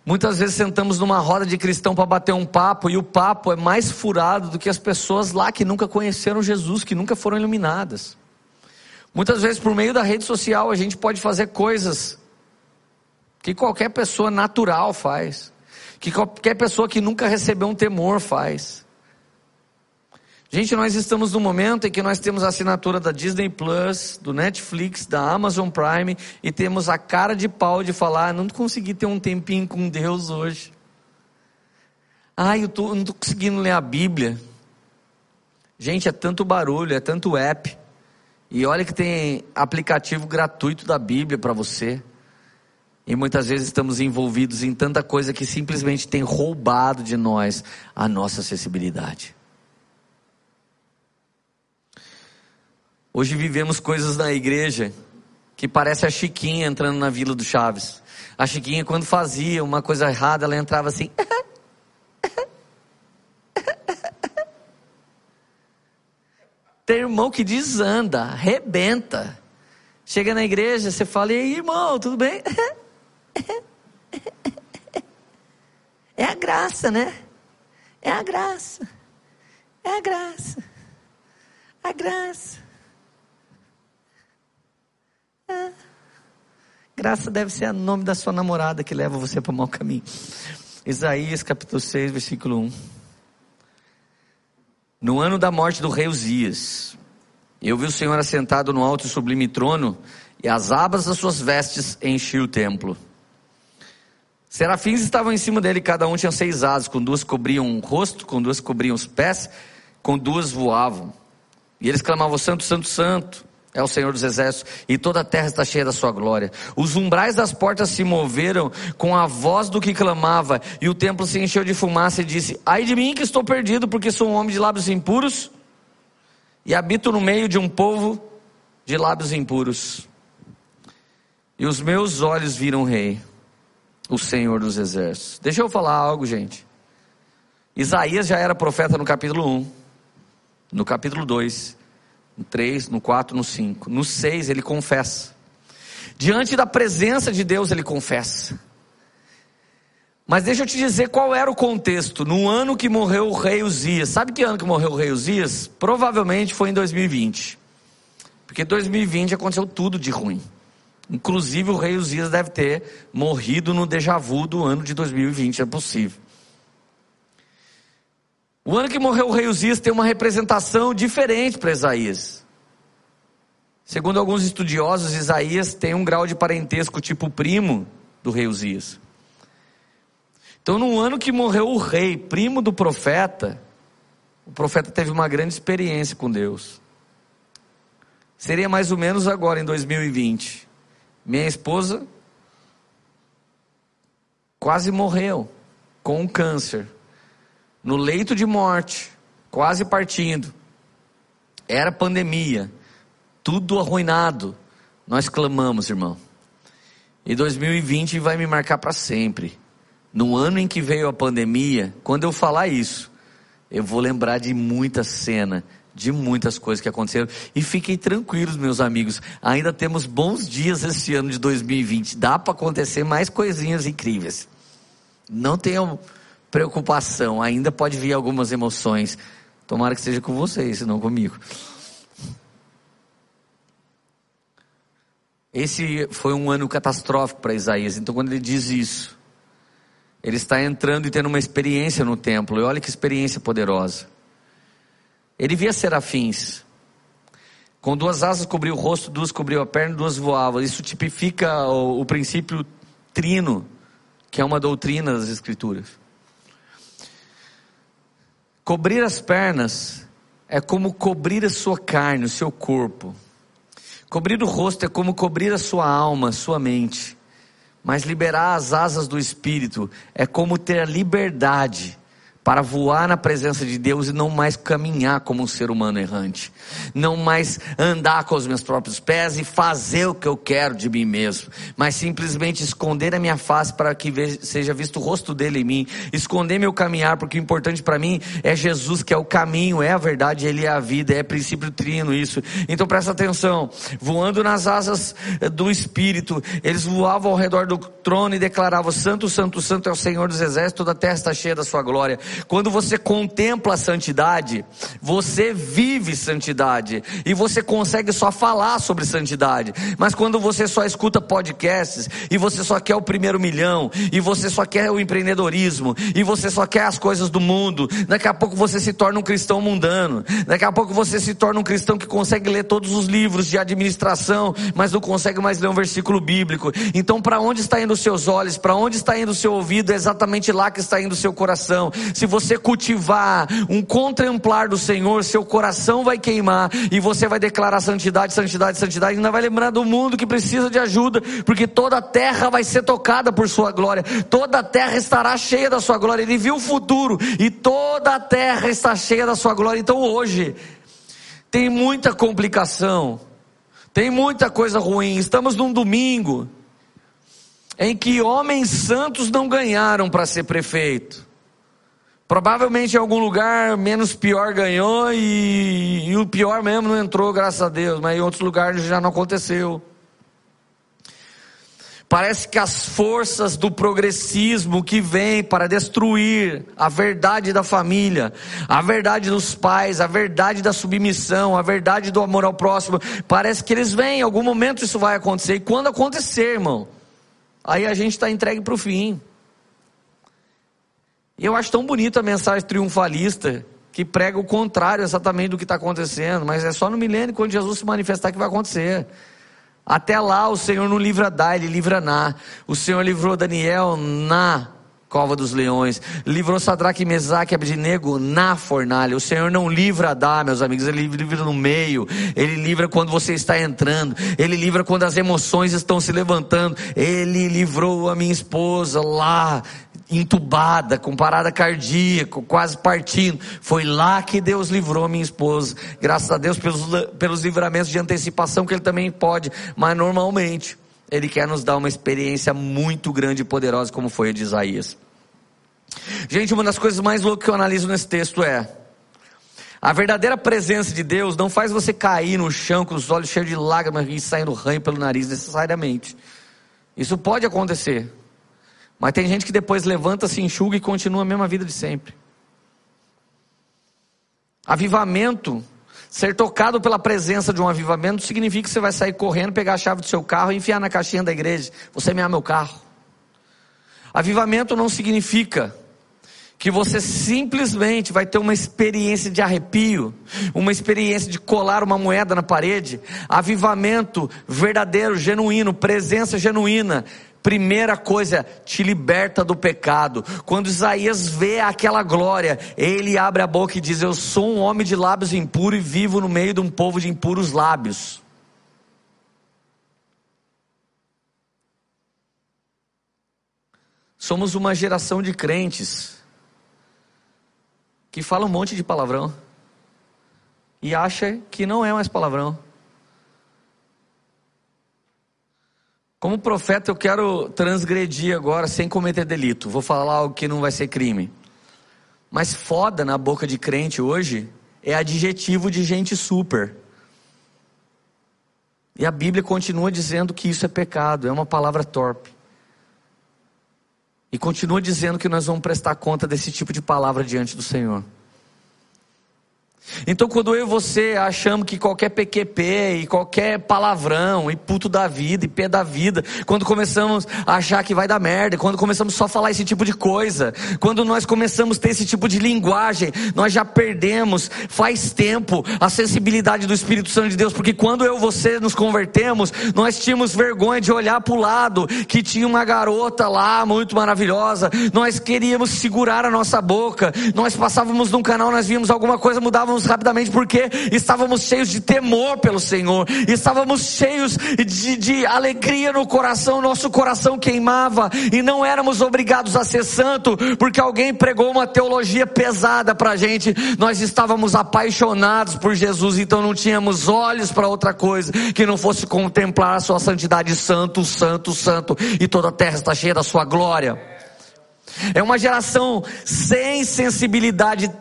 Muitas vezes sentamos numa roda de cristão para bater um papo e o papo é mais furado do que as pessoas lá que nunca conheceram Jesus, que nunca foram iluminadas. Muitas vezes por meio da rede social a gente pode fazer coisas que qualquer pessoa natural faz, que qualquer pessoa que nunca recebeu um temor faz. Gente, nós estamos num momento em que nós temos a assinatura da Disney Plus, do Netflix, da Amazon Prime e temos a cara de pau de falar: não consegui ter um tempinho com Deus hoje. Ai, eu, tô, não estou conseguindo ler a Bíblia. Gente, é tanto barulho, é tanto app. E olha que tem aplicativo gratuito da Bíblia para você. E muitas vezes estamos envolvidos em tanta coisa que simplesmente tem roubado de nós a nossa acessibilidade. Hoje vivemos coisas na igreja que parece a Chiquinha entrando na Vila do Chaves. A Chiquinha, quando fazia uma coisa errada, ela entrava assim. Tem irmão que desanda, rebenta. Chega na igreja, você fala, e aí, irmão, tudo bem? É a graça, né? É a graça. É a graça. A graça. É. Graça deve ser o nome da sua namorada que leva você para o mau caminho. Isaías capítulo 6, versículo 1. No ano da morte do rei Uzias, eu vi o Senhor assentado no alto e sublime trono, e as abas das suas vestes enchiam o templo. Serafins estavam em cima dele, cada um tinha seis asas, com duas cobriam o rosto, com duas cobriam os pés, com duas voavam. E eles clamavam: Santo, Santo, Santo é o Senhor dos Exércitos, e toda a terra está cheia da sua glória. Os umbrais das portas se moveram com a voz do que clamava, e o templo se encheu de fumaça e disse: Ai de mim que estou perdido, porque sou um homem de lábios impuros e habito no meio de um povo de lábios impuros. E os meus olhos viram o Rei, o Senhor dos Exércitos. Deixa eu falar algo, gente. Isaías já era profeta no capítulo 1, no capítulo 2 no 3, no 4, no 5. No 6 ele confessa. Diante da presença de Deus ele confessa. Mas deixa eu te dizer qual era o contexto. No ano que morreu o rei Uzias. Sabe que ano que morreu o rei Uzias? Provavelmente foi em 2020. Porque 2020 aconteceu tudo de ruim. Inclusive o rei Uzias deve ter morrido no déjà vu do ano de 2020, é possível. O ano que morreu o rei Uzias tem uma representação diferente para Isaías. Segundo alguns estudiosos, Isaías tem um grau de parentesco tipo primo do rei Uzias. Então, no ano que morreu o rei, primo do profeta, o profeta teve uma grande experiência com Deus. Seria mais ou menos agora, em 2020. Minha esposa quase morreu com um câncer no leito de morte, quase partindo. Era pandemia, tudo arruinado. Nós clamamos, irmão. E 2020 vai me marcar para sempre. No ano em que veio a pandemia, quando eu falar isso, eu vou lembrar de muita cena, de muitas coisas que aconteceram. E fiquem tranquilos, meus amigos, ainda temos bons dias esse ano de 2020. Dá para acontecer mais coisinhas incríveis. Não tenham preocupação, ainda pode vir algumas emoções. Tomara que seja com vocês, não comigo. Esse foi um ano catastrófico para Isaías. Então, quando ele diz isso, ele está entrando e tendo uma experiência no templo. E olha que experiência poderosa. Ele via serafins. Com duas asas cobriu o rosto, duas cobriu a perna, duas voavam. Isso tipifica o, o princípio trino, que é uma doutrina das Escrituras. Cobrir as pernas é como cobrir a sua carne, o seu corpo. Cobrir o rosto é como cobrir a sua alma, sua mente. Mas liberar as asas do espírito é como ter a liberdade para voar na presença de Deus e não mais caminhar como um ser humano errante, não mais andar com os meus próprios pés e fazer o que eu quero de mim mesmo, mas simplesmente esconder a minha face para que seja visto o rosto dele em mim, esconder meu caminhar, porque o importante para mim é Jesus, que é o caminho, é a verdade, ele é a vida, é princípio trino isso. Então presta atenção, voando nas asas do Espírito, eles voavam ao redor do trono e declaravam: Santo, Santo, Santo é o Senhor dos exércitos, toda a terra está cheia da sua glória. Quando você contempla a santidade, você vive santidade e você consegue só falar sobre santidade. Mas quando você só escuta podcasts e você só quer o primeiro milhão e você só quer o empreendedorismo e você só quer as coisas do mundo, daqui a pouco você se torna um cristão mundano. Daqui a pouco você se torna um cristão que consegue ler todos os livros de administração, mas não consegue mais ler um versículo bíblico. Então, para onde está indo os seus olhos? Para onde está indo o seu ouvido? É exatamente lá que está indo o seu coração. Se você cultivar um contemplar do Senhor, seu coração vai queimar e você vai declarar santidade, santidade, santidade, e ainda vai lembrar do mundo que precisa de ajuda, porque toda a terra vai ser tocada por sua glória, toda a terra estará cheia da sua glória. Ele viu o futuro e toda a terra está cheia da sua glória. Então hoje tem muita complicação, tem muita coisa ruim. Estamos num domingo em que homens santos não ganharam para ser prefeito. Provavelmente em algum lugar menos pior ganhou e, e, o pior mesmo não entrou, graças a Deus, mas em outros lugares já não aconteceu. Parece que as forças do progressismo que vem para destruir a verdade da família, a verdade dos pais, a verdade da submissão, a verdade do amor ao próximo, parece que eles vêm, em algum momento isso vai acontecer, e quando acontecer, irmão, aí a gente está entregue para o fim. E eu acho tão bonita a mensagem triunfalista que prega o contrário exatamente do que está acontecendo, mas é só no milênio, quando Jesus se manifestar, que vai acontecer. Até lá o Senhor não livra Dá, ele livra Na. O Senhor livrou Daniel na cova dos leões, livrou Sadraque, Mesaque e Abednego na fornalha. O Senhor não livra Dá, meus amigos, ele livra no meio, ele livra quando você está entrando, ele livra quando as emoções estão se levantando. Ele livrou a minha esposa lá entubada, com parada cardíaca, quase partindo. Foi lá que Deus livrou minha esposa. Graças a Deus pelos, pelos livramentos de antecipação que Ele também pode, mas normalmente Ele quer nos dar uma experiência muito grande e poderosa, como foi a de Isaías. Gente, uma das coisas mais loucas que eu analiso nesse texto é. A verdadeira presença de Deus não faz você cair no chão com os olhos cheios de lágrimas e saindo ranho pelo nariz necessariamente. Isso pode acontecer. Mas tem gente que depois levanta, se enxuga e continua a mesma vida de sempre. Avivamento, ser tocado pela presença de um avivamento, significa que você vai sair correndo, pegar a chave do seu carro e enfiar na caixinha da igreja. Você me ama meu carro. Avivamento não significa que você simplesmente vai ter uma experiência de arrepio, uma experiência de colar uma moeda na parede. Avivamento verdadeiro, genuíno, presença genuína, Primeira coisa, te liberta do pecado. Quando Isaías vê aquela glória, ele abre a boca e diz: Eu sou um homem de lábios impuros e vivo no meio de um povo de impuros lábios. Somos uma geração de crentes que fala um monte de palavrão e acha que não é mais palavrão. Como profeta, eu quero transgredir agora sem cometer delito. Vou falar algo que não vai ser crime. Mas foda na boca de crente hoje é adjetivo de gente super. E a Bíblia continua dizendo que isso é pecado, é uma palavra torpe. E continua dizendo que nós vamos prestar conta desse tipo de palavra diante do Senhor. Então, quando eu e você achamos que qualquer PQP e qualquer palavrão e puto da vida e pé da vida, quando começamos a achar que vai dar merda, quando começamos só a falar esse tipo de coisa, quando nós começamos a ter esse tipo de linguagem, nós já perdemos faz tempo a sensibilidade do Espírito Santo de Deus, porque quando eu e você nos convertemos, nós tínhamos vergonha de olhar para o lado que tinha uma garota lá muito maravilhosa, nós queríamos segurar a nossa boca, nós passávamos num canal, nós víamos alguma coisa, mudávamos rapidamente porque estávamos cheios de temor pelo Senhor, estávamos cheios de, de alegria no coração, nosso coração queimava e não éramos obrigados a ser santo porque alguém pregou uma teologia pesada para a gente. Nós estávamos apaixonados por Jesus, então não tínhamos olhos para outra coisa que não fosse contemplar a Sua santidade, santo, santo, santo, e toda a terra está cheia da Sua glória. É uma geração sem sensibilidade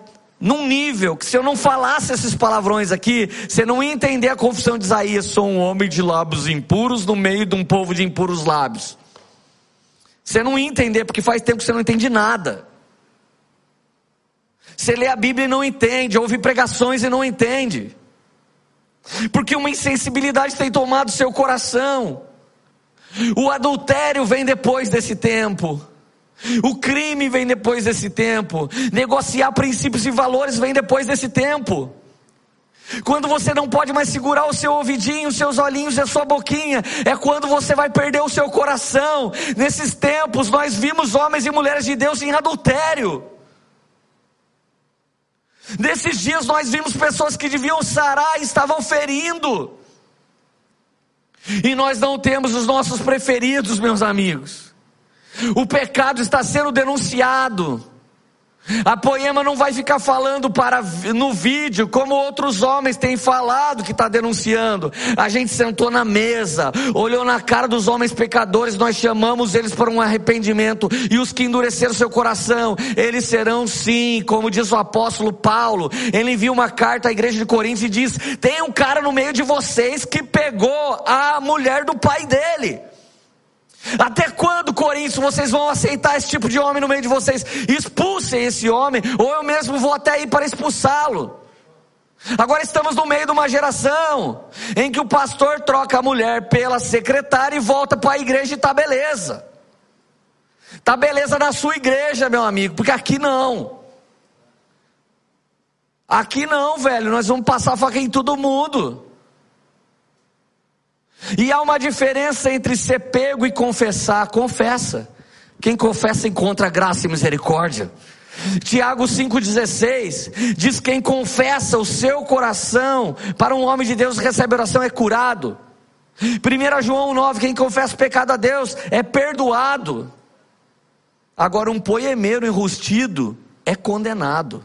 num nível que se eu não falasse esses palavrões aqui, você não ia entender a confissão de Isaías, sou um homem de lábios impuros no meio de um povo de impuros lábios. Você não ia entender, porque faz tempo que você não entende nada. Você lê a Bíblia e não entende, ouve pregações e não entende. Porque uma insensibilidade tem tomado seu coração. O adultério vem depois desse tempo. O crime vem depois desse tempo. Negociar princípios e valores vem depois desse tempo. Quando você não pode mais segurar o seu ouvidinho, os seus olhinhos e a sua boquinha, é quando você vai perder o seu coração. Nesses tempos, nós vimos homens e mulheres de Deus em adultério. Nesses dias, nós vimos pessoas que deviam sarar e estavam ferindo. E nós não temos os nossos preferidos, meus amigos. O pecado está sendo denunciado. A poema não vai ficar falando para no vídeo como outros homens têm falado que está denunciando. A gente sentou na mesa, olhou na cara dos homens pecadores, nós chamamos eles para um arrependimento e os que endureceram seu coração, eles serão sim, como diz o apóstolo Paulo. Ele envia uma carta à igreja de Coríntios e diz: tem um cara no meio de vocês que pegou a mulher do pai dele. Até quando, Coríntios, vocês vão aceitar esse tipo de homem no meio de vocês? Expulsem esse homem, ou eu mesmo vou até ir para expulsá-lo. Agora estamos no meio de uma geração em que o pastor troca a mulher pela secretária e volta para a igreja e tá beleza. Tá beleza na sua igreja, meu amigo, porque aqui não. Aqui não, velho, nós vamos passar faca em todo mundo. E há uma diferença entre ser pego e confessar. Confessa. Quem confessa encontra graça e misericórdia. Tiago 5,16 diz: Quem confessa o seu coração para um homem de Deus recebe oração é curado. 1 João 9: Quem confessa o pecado a Deus é perdoado. Agora, um poemeiro enrustido é condenado.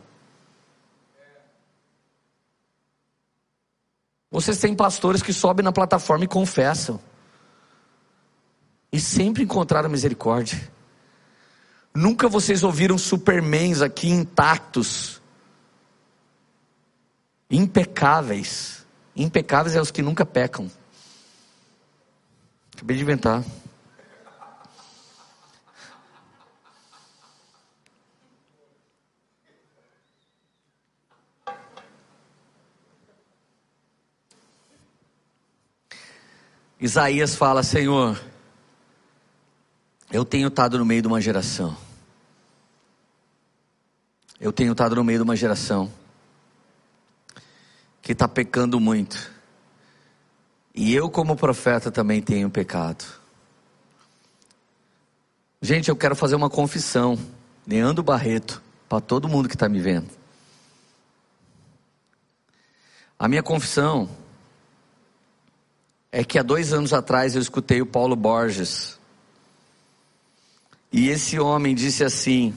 Vocês têm pastores que sobem na plataforma e confessam. E sempre encontraram misericórdia. Nunca vocês ouviram supermens aqui intactos, impecáveis. Impecáveis é os que nunca pecam. Acabei de inventar. Isaías fala: Senhor, eu tenho estado no meio de uma geração. Eu tenho estado no meio de uma geração que está pecando muito. E eu, como profeta, também tenho pecado. Gente, eu quero fazer uma confissão. Leandro Barreto, para todo mundo que está me vendo. A minha confissão é que há dois anos atrás eu escutei o Paulo Borges. E esse homem disse assim,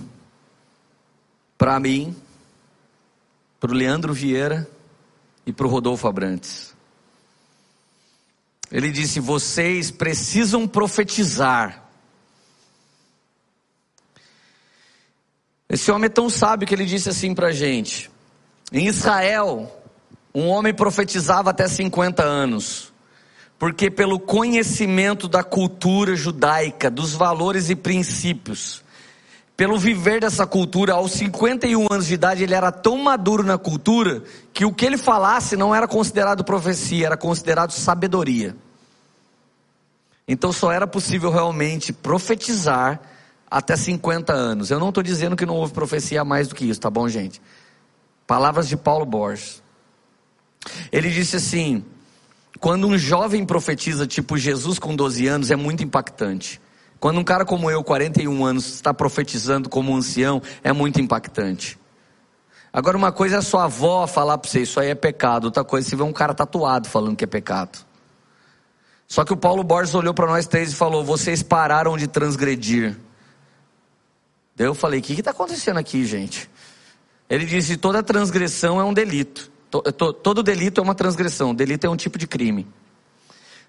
para mim, para o Leandro Vieira e para o Rodolfo Abrantes. Ele disse: vocês precisam profetizar. Esse homem é tão sábio que ele disse assim para a gente: em Israel, um homem profetizava até 50 anos porque pelo conhecimento da cultura judaica, dos valores e princípios, pelo viver dessa cultura, aos 51 anos de idade, ele era tão maduro na cultura que o que ele falasse não era considerado profecia, era considerado sabedoria. Então só era possível realmente profetizar até 50 anos. Eu não estou dizendo que não houve profecia mais do que isso, tá bom, gente? Palavras de Paulo Borges. Ele disse assim: quando um jovem profetiza, tipo Jesus com 12 anos, é muito impactante. Quando um cara como eu, 41 anos, está profetizando como um ancião, é muito impactante. Agora, uma coisa é a sua avó falar para você, isso aí é pecado. Outra coisa é você ver um cara tatuado falando que é pecado. Só que o Paulo Borges olhou para nós três e falou: Vocês pararam de transgredir. Daí eu falei: O que está acontecendo aqui, gente? Ele disse: Toda transgressão é um delito. Todo delito é uma transgressão. Delito é um tipo de crime.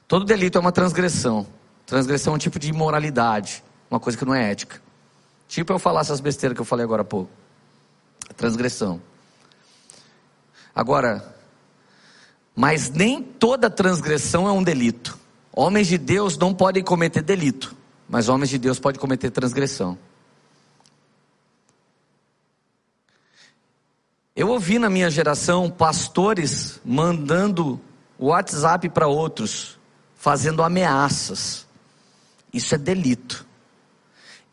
Todo delito é uma transgressão. Transgressão é um tipo de imoralidade. Uma coisa que não é ética. Tipo eu falar essas besteiras que eu falei agora há pouco. Transgressão. Agora, mas nem toda transgressão é um delito. Homens de Deus não podem cometer delito, mas homens de Deus podem cometer transgressão. Eu ouvi na minha geração pastores mandando WhatsApp para outros, fazendo ameaças. Isso é delito.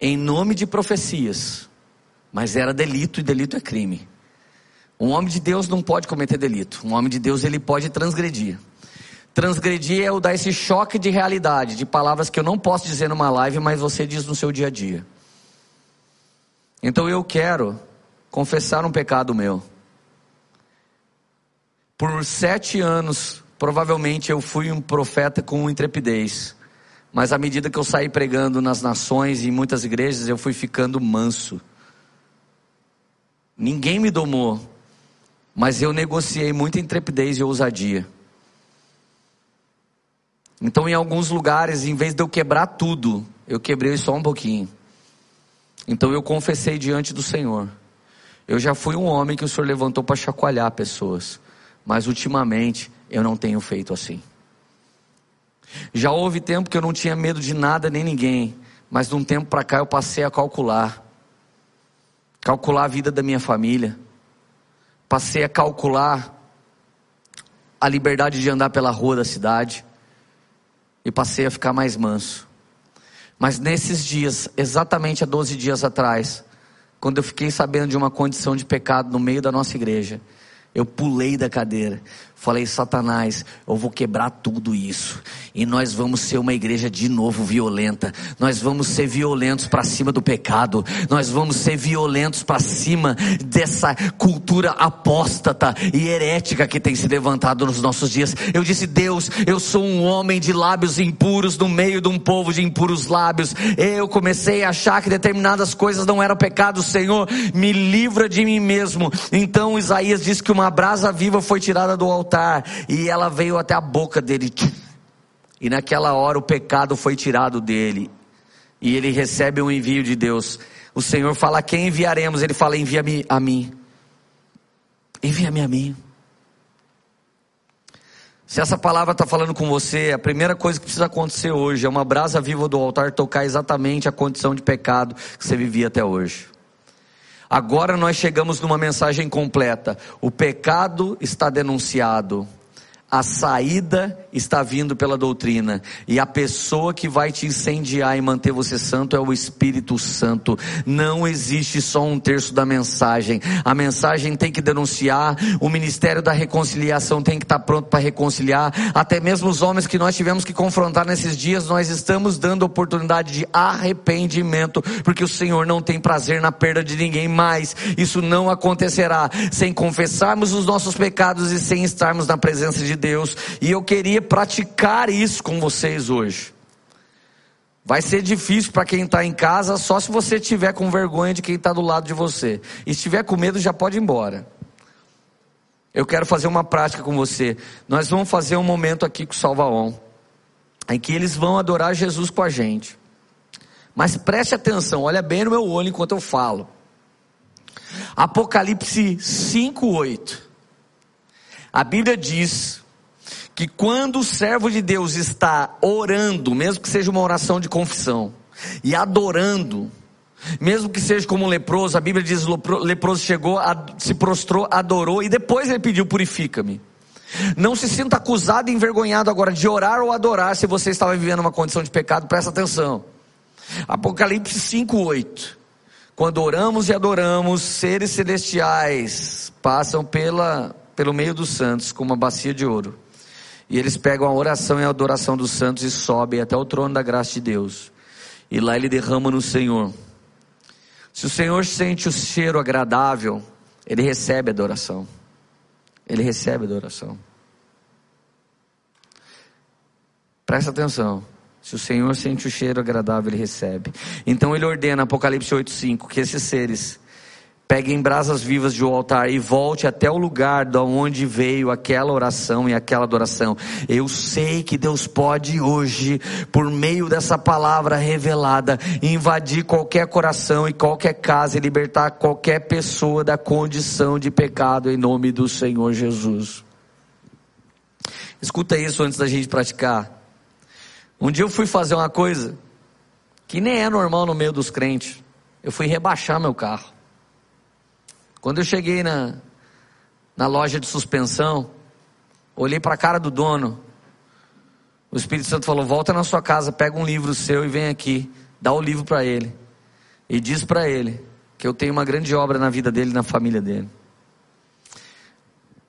Em nome de profecias. Mas era delito e delito é crime. Um homem de Deus não pode cometer delito. Um homem de Deus ele pode transgredir. Transgredir é o dar esse choque de realidade, de palavras que eu não posso dizer numa live, mas você diz no seu dia a dia. Então eu quero confessar um pecado meu. Por sete anos, provavelmente eu fui um profeta com intrepidez. Mas à medida que eu saí pregando nas nações e em muitas igrejas, eu fui ficando manso. Ninguém me domou, mas eu negociei muita intrepidez e ousadia. Então, em alguns lugares, em vez de eu quebrar tudo, eu quebrei só um pouquinho. Então, eu confessei diante do Senhor. Eu já fui um homem que o Senhor levantou para chacoalhar pessoas, mas ultimamente eu não tenho feito assim. Já houve tempo que eu não tinha medo de nada nem ninguém, mas de um tempo para cá eu passei a calcular calcular a vida da minha família, passei a calcular a liberdade de andar pela rua da cidade e passei a ficar mais manso. Mas nesses dias, exatamente há 12 dias atrás, quando eu fiquei sabendo de uma condição de pecado no meio da nossa igreja, eu pulei da cadeira. Falei, Satanás, eu vou quebrar tudo isso. E nós vamos ser uma igreja de novo violenta. Nós vamos ser violentos para cima do pecado. Nós vamos ser violentos para cima dessa cultura apóstata e herética que tem se levantado nos nossos dias. Eu disse, Deus, eu sou um homem de lábios impuros no meio de um povo de impuros lábios. Eu comecei a achar que determinadas coisas não eram pecado. Senhor, me livra de mim mesmo. Então Isaías diz que uma brasa viva foi tirada do altar altar e ela veio até a boca dele. E naquela hora o pecado foi tirado dele. E ele recebe um envio de Deus. O Senhor fala: Quem enviaremos? Ele fala: Envia-me a mim. Envia-me a mim. Se essa palavra está falando com você, a primeira coisa que precisa acontecer hoje é uma brasa viva do altar tocar exatamente a condição de pecado que você vivia até hoje. Agora nós chegamos numa mensagem completa. O pecado está denunciado a saída está vindo pela doutrina, e a pessoa que vai te incendiar e manter você santo é o Espírito Santo. Não existe só um terço da mensagem. A mensagem tem que denunciar, o ministério da reconciliação tem que estar pronto para reconciliar. Até mesmo os homens que nós tivemos que confrontar nesses dias, nós estamos dando oportunidade de arrependimento, porque o Senhor não tem prazer na perda de ninguém mais. Isso não acontecerá sem confessarmos os nossos pecados e sem estarmos na presença de Deus, e eu queria praticar isso com vocês hoje. Vai ser difícil para quem está em casa, só se você tiver com vergonha de quem está do lado de você. E se tiver com medo, já pode ir embora. Eu quero fazer uma prática com você. Nós vamos fazer um momento aqui com o Salvaon, em que eles vão adorar Jesus com a gente. Mas preste atenção, olha bem no meu olho enquanto eu falo. Apocalipse 5:8. A Bíblia diz que quando o servo de Deus está orando, mesmo que seja uma oração de confissão, e adorando, mesmo que seja como um leproso, a Bíblia diz: o leproso chegou, se prostrou, adorou e depois ele pediu: purifica-me. Não se sinta acusado e envergonhado agora de orar ou adorar se você estava vivendo uma condição de pecado, presta atenção. Apocalipse 5:8. Quando oramos e adoramos, seres celestiais passam pela, pelo meio dos santos com uma bacia de ouro. E eles pegam a oração e a adoração dos santos e sobem até o trono da graça de Deus. E lá ele derrama no Senhor. Se o Senhor sente o cheiro agradável, ele recebe a adoração. Ele recebe a adoração. Presta atenção. Se o Senhor sente o cheiro agradável, ele recebe. Então ele ordena, Apocalipse 8,5, que esses seres peguem brasas vivas de um altar e volte até o lugar de onde veio aquela oração e aquela adoração. Eu sei que Deus pode hoje, por meio dessa palavra revelada, invadir qualquer coração e qualquer casa e libertar qualquer pessoa da condição de pecado em nome do Senhor Jesus. Escuta isso antes da gente praticar. Um dia eu fui fazer uma coisa que nem é normal no meio dos crentes. Eu fui rebaixar meu carro. Quando eu cheguei na, na loja de suspensão, olhei para a cara do dono. O Espírito Santo falou: Volta na sua casa, pega um livro seu e vem aqui. Dá o livro para ele. E diz para ele que eu tenho uma grande obra na vida dele e na família dele.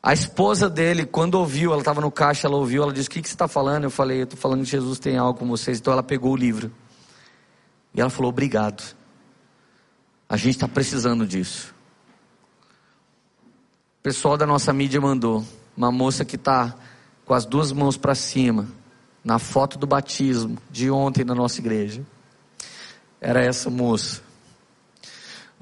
A esposa dele, quando ouviu, ela estava no caixa, ela ouviu, ela disse: O que, que você está falando? Eu falei: Eu estou falando que Jesus tem algo com vocês. Então ela pegou o livro. E ela falou: Obrigado. A gente está precisando disso. Pessoal da nossa mídia mandou uma moça que está com as duas mãos para cima, na foto do batismo de ontem na nossa igreja. Era essa moça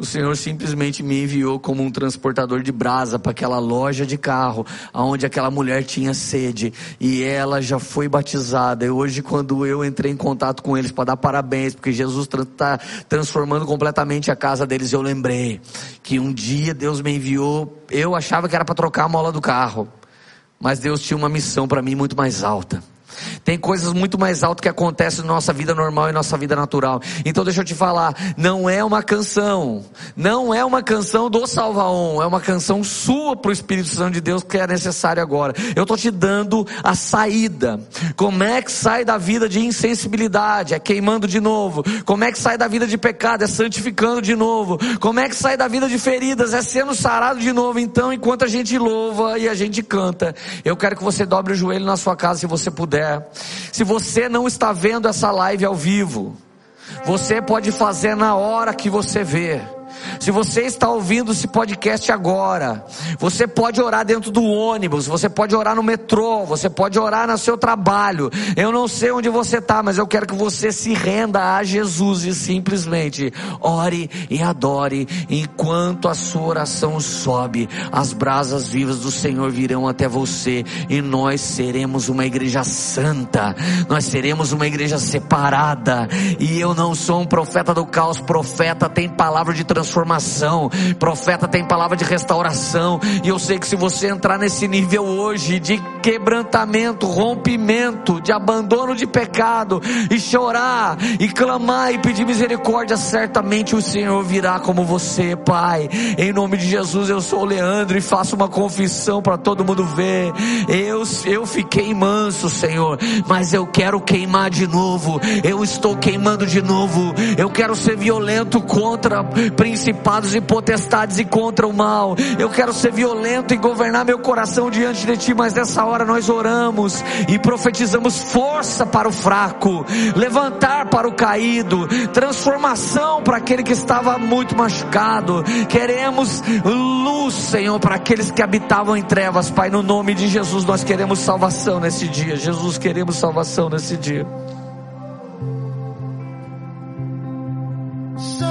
o Senhor simplesmente me enviou como um transportador de brasa para aquela loja de carro, aonde aquela mulher tinha sede, e ela já foi batizada. E hoje, quando eu entrei em contato com eles para dar parabéns, porque Jesus está transformando completamente a casa deles, eu lembrei que um dia Deus me enviou. Eu achava que era para trocar a mola do carro, mas Deus tinha uma missão para mim muito mais alta. Tem coisas muito mais altas que acontecem na nossa vida normal e nossa vida natural. Então deixa eu te falar, não é uma canção, não é uma canção do Salvaon, é uma canção sua para o Espírito Santo de Deus que é necessário agora. Eu estou te dando a saída. Como é que sai da vida de insensibilidade? É queimando de novo. Como é que sai da vida de pecado? É santificando de novo. Como é que sai da vida de feridas? É sendo sarado de novo. Então, enquanto a gente louva e a gente canta, eu quero que você dobre o joelho na sua casa se você puder se você não está vendo essa live ao vivo, você pode fazer na hora que você vê. Se você está ouvindo esse podcast agora, você pode orar dentro do ônibus, você pode orar no metrô, você pode orar no seu trabalho. Eu não sei onde você está, mas eu quero que você se renda a Jesus e simplesmente ore e adore enquanto a sua oração sobe. As brasas vivas do Senhor virão até você e nós seremos uma igreja santa. Nós seremos uma igreja separada. E eu não sou um profeta do caos, profeta tem palavra de transformação transformação. Profeta tem palavra de restauração. E eu sei que se você entrar nesse nível hoje de quebrantamento, rompimento, de abandono de pecado, e chorar, e clamar e pedir misericórdia, certamente o Senhor virá como você, Pai. Em nome de Jesus, eu sou o Leandro e faço uma confissão para todo mundo ver. Eu, eu fiquei manso, Senhor, mas eu quero queimar de novo. Eu estou queimando de novo. Eu quero ser violento contra principalmente principados e potestades e contra o mal. Eu quero ser violento e governar meu coração diante de ti, mas nessa hora nós oramos e profetizamos força para o fraco, levantar para o caído, transformação para aquele que estava muito machucado. Queremos luz, Senhor, para aqueles que habitavam em trevas, Pai, no nome de Jesus nós queremos salvação nesse dia. Jesus, queremos salvação nesse dia. os